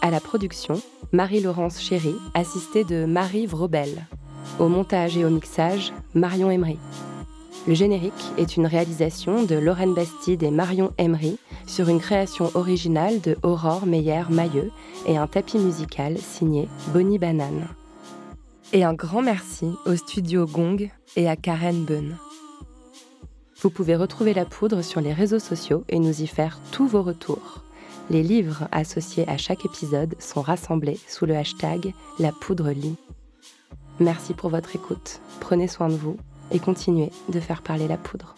À la production, Marie-Laurence Chéry, assistée de Marie Vrobel. Au montage et au mixage, Marion Emery. Le générique est une réalisation de Lorraine Bastide et Marion Emery sur une création originale de Aurore Meyer-Mailleux et un tapis musical signé Bonnie Banane. Et un grand merci au studio Gong et à Karen Bunn. Vous pouvez retrouver la poudre sur les réseaux sociaux et nous y faire tous vos retours. Les livres associés à chaque épisode sont rassemblés sous le hashtag La Poudre Lit. Merci pour votre écoute, prenez soin de vous et continuez de faire parler la poudre.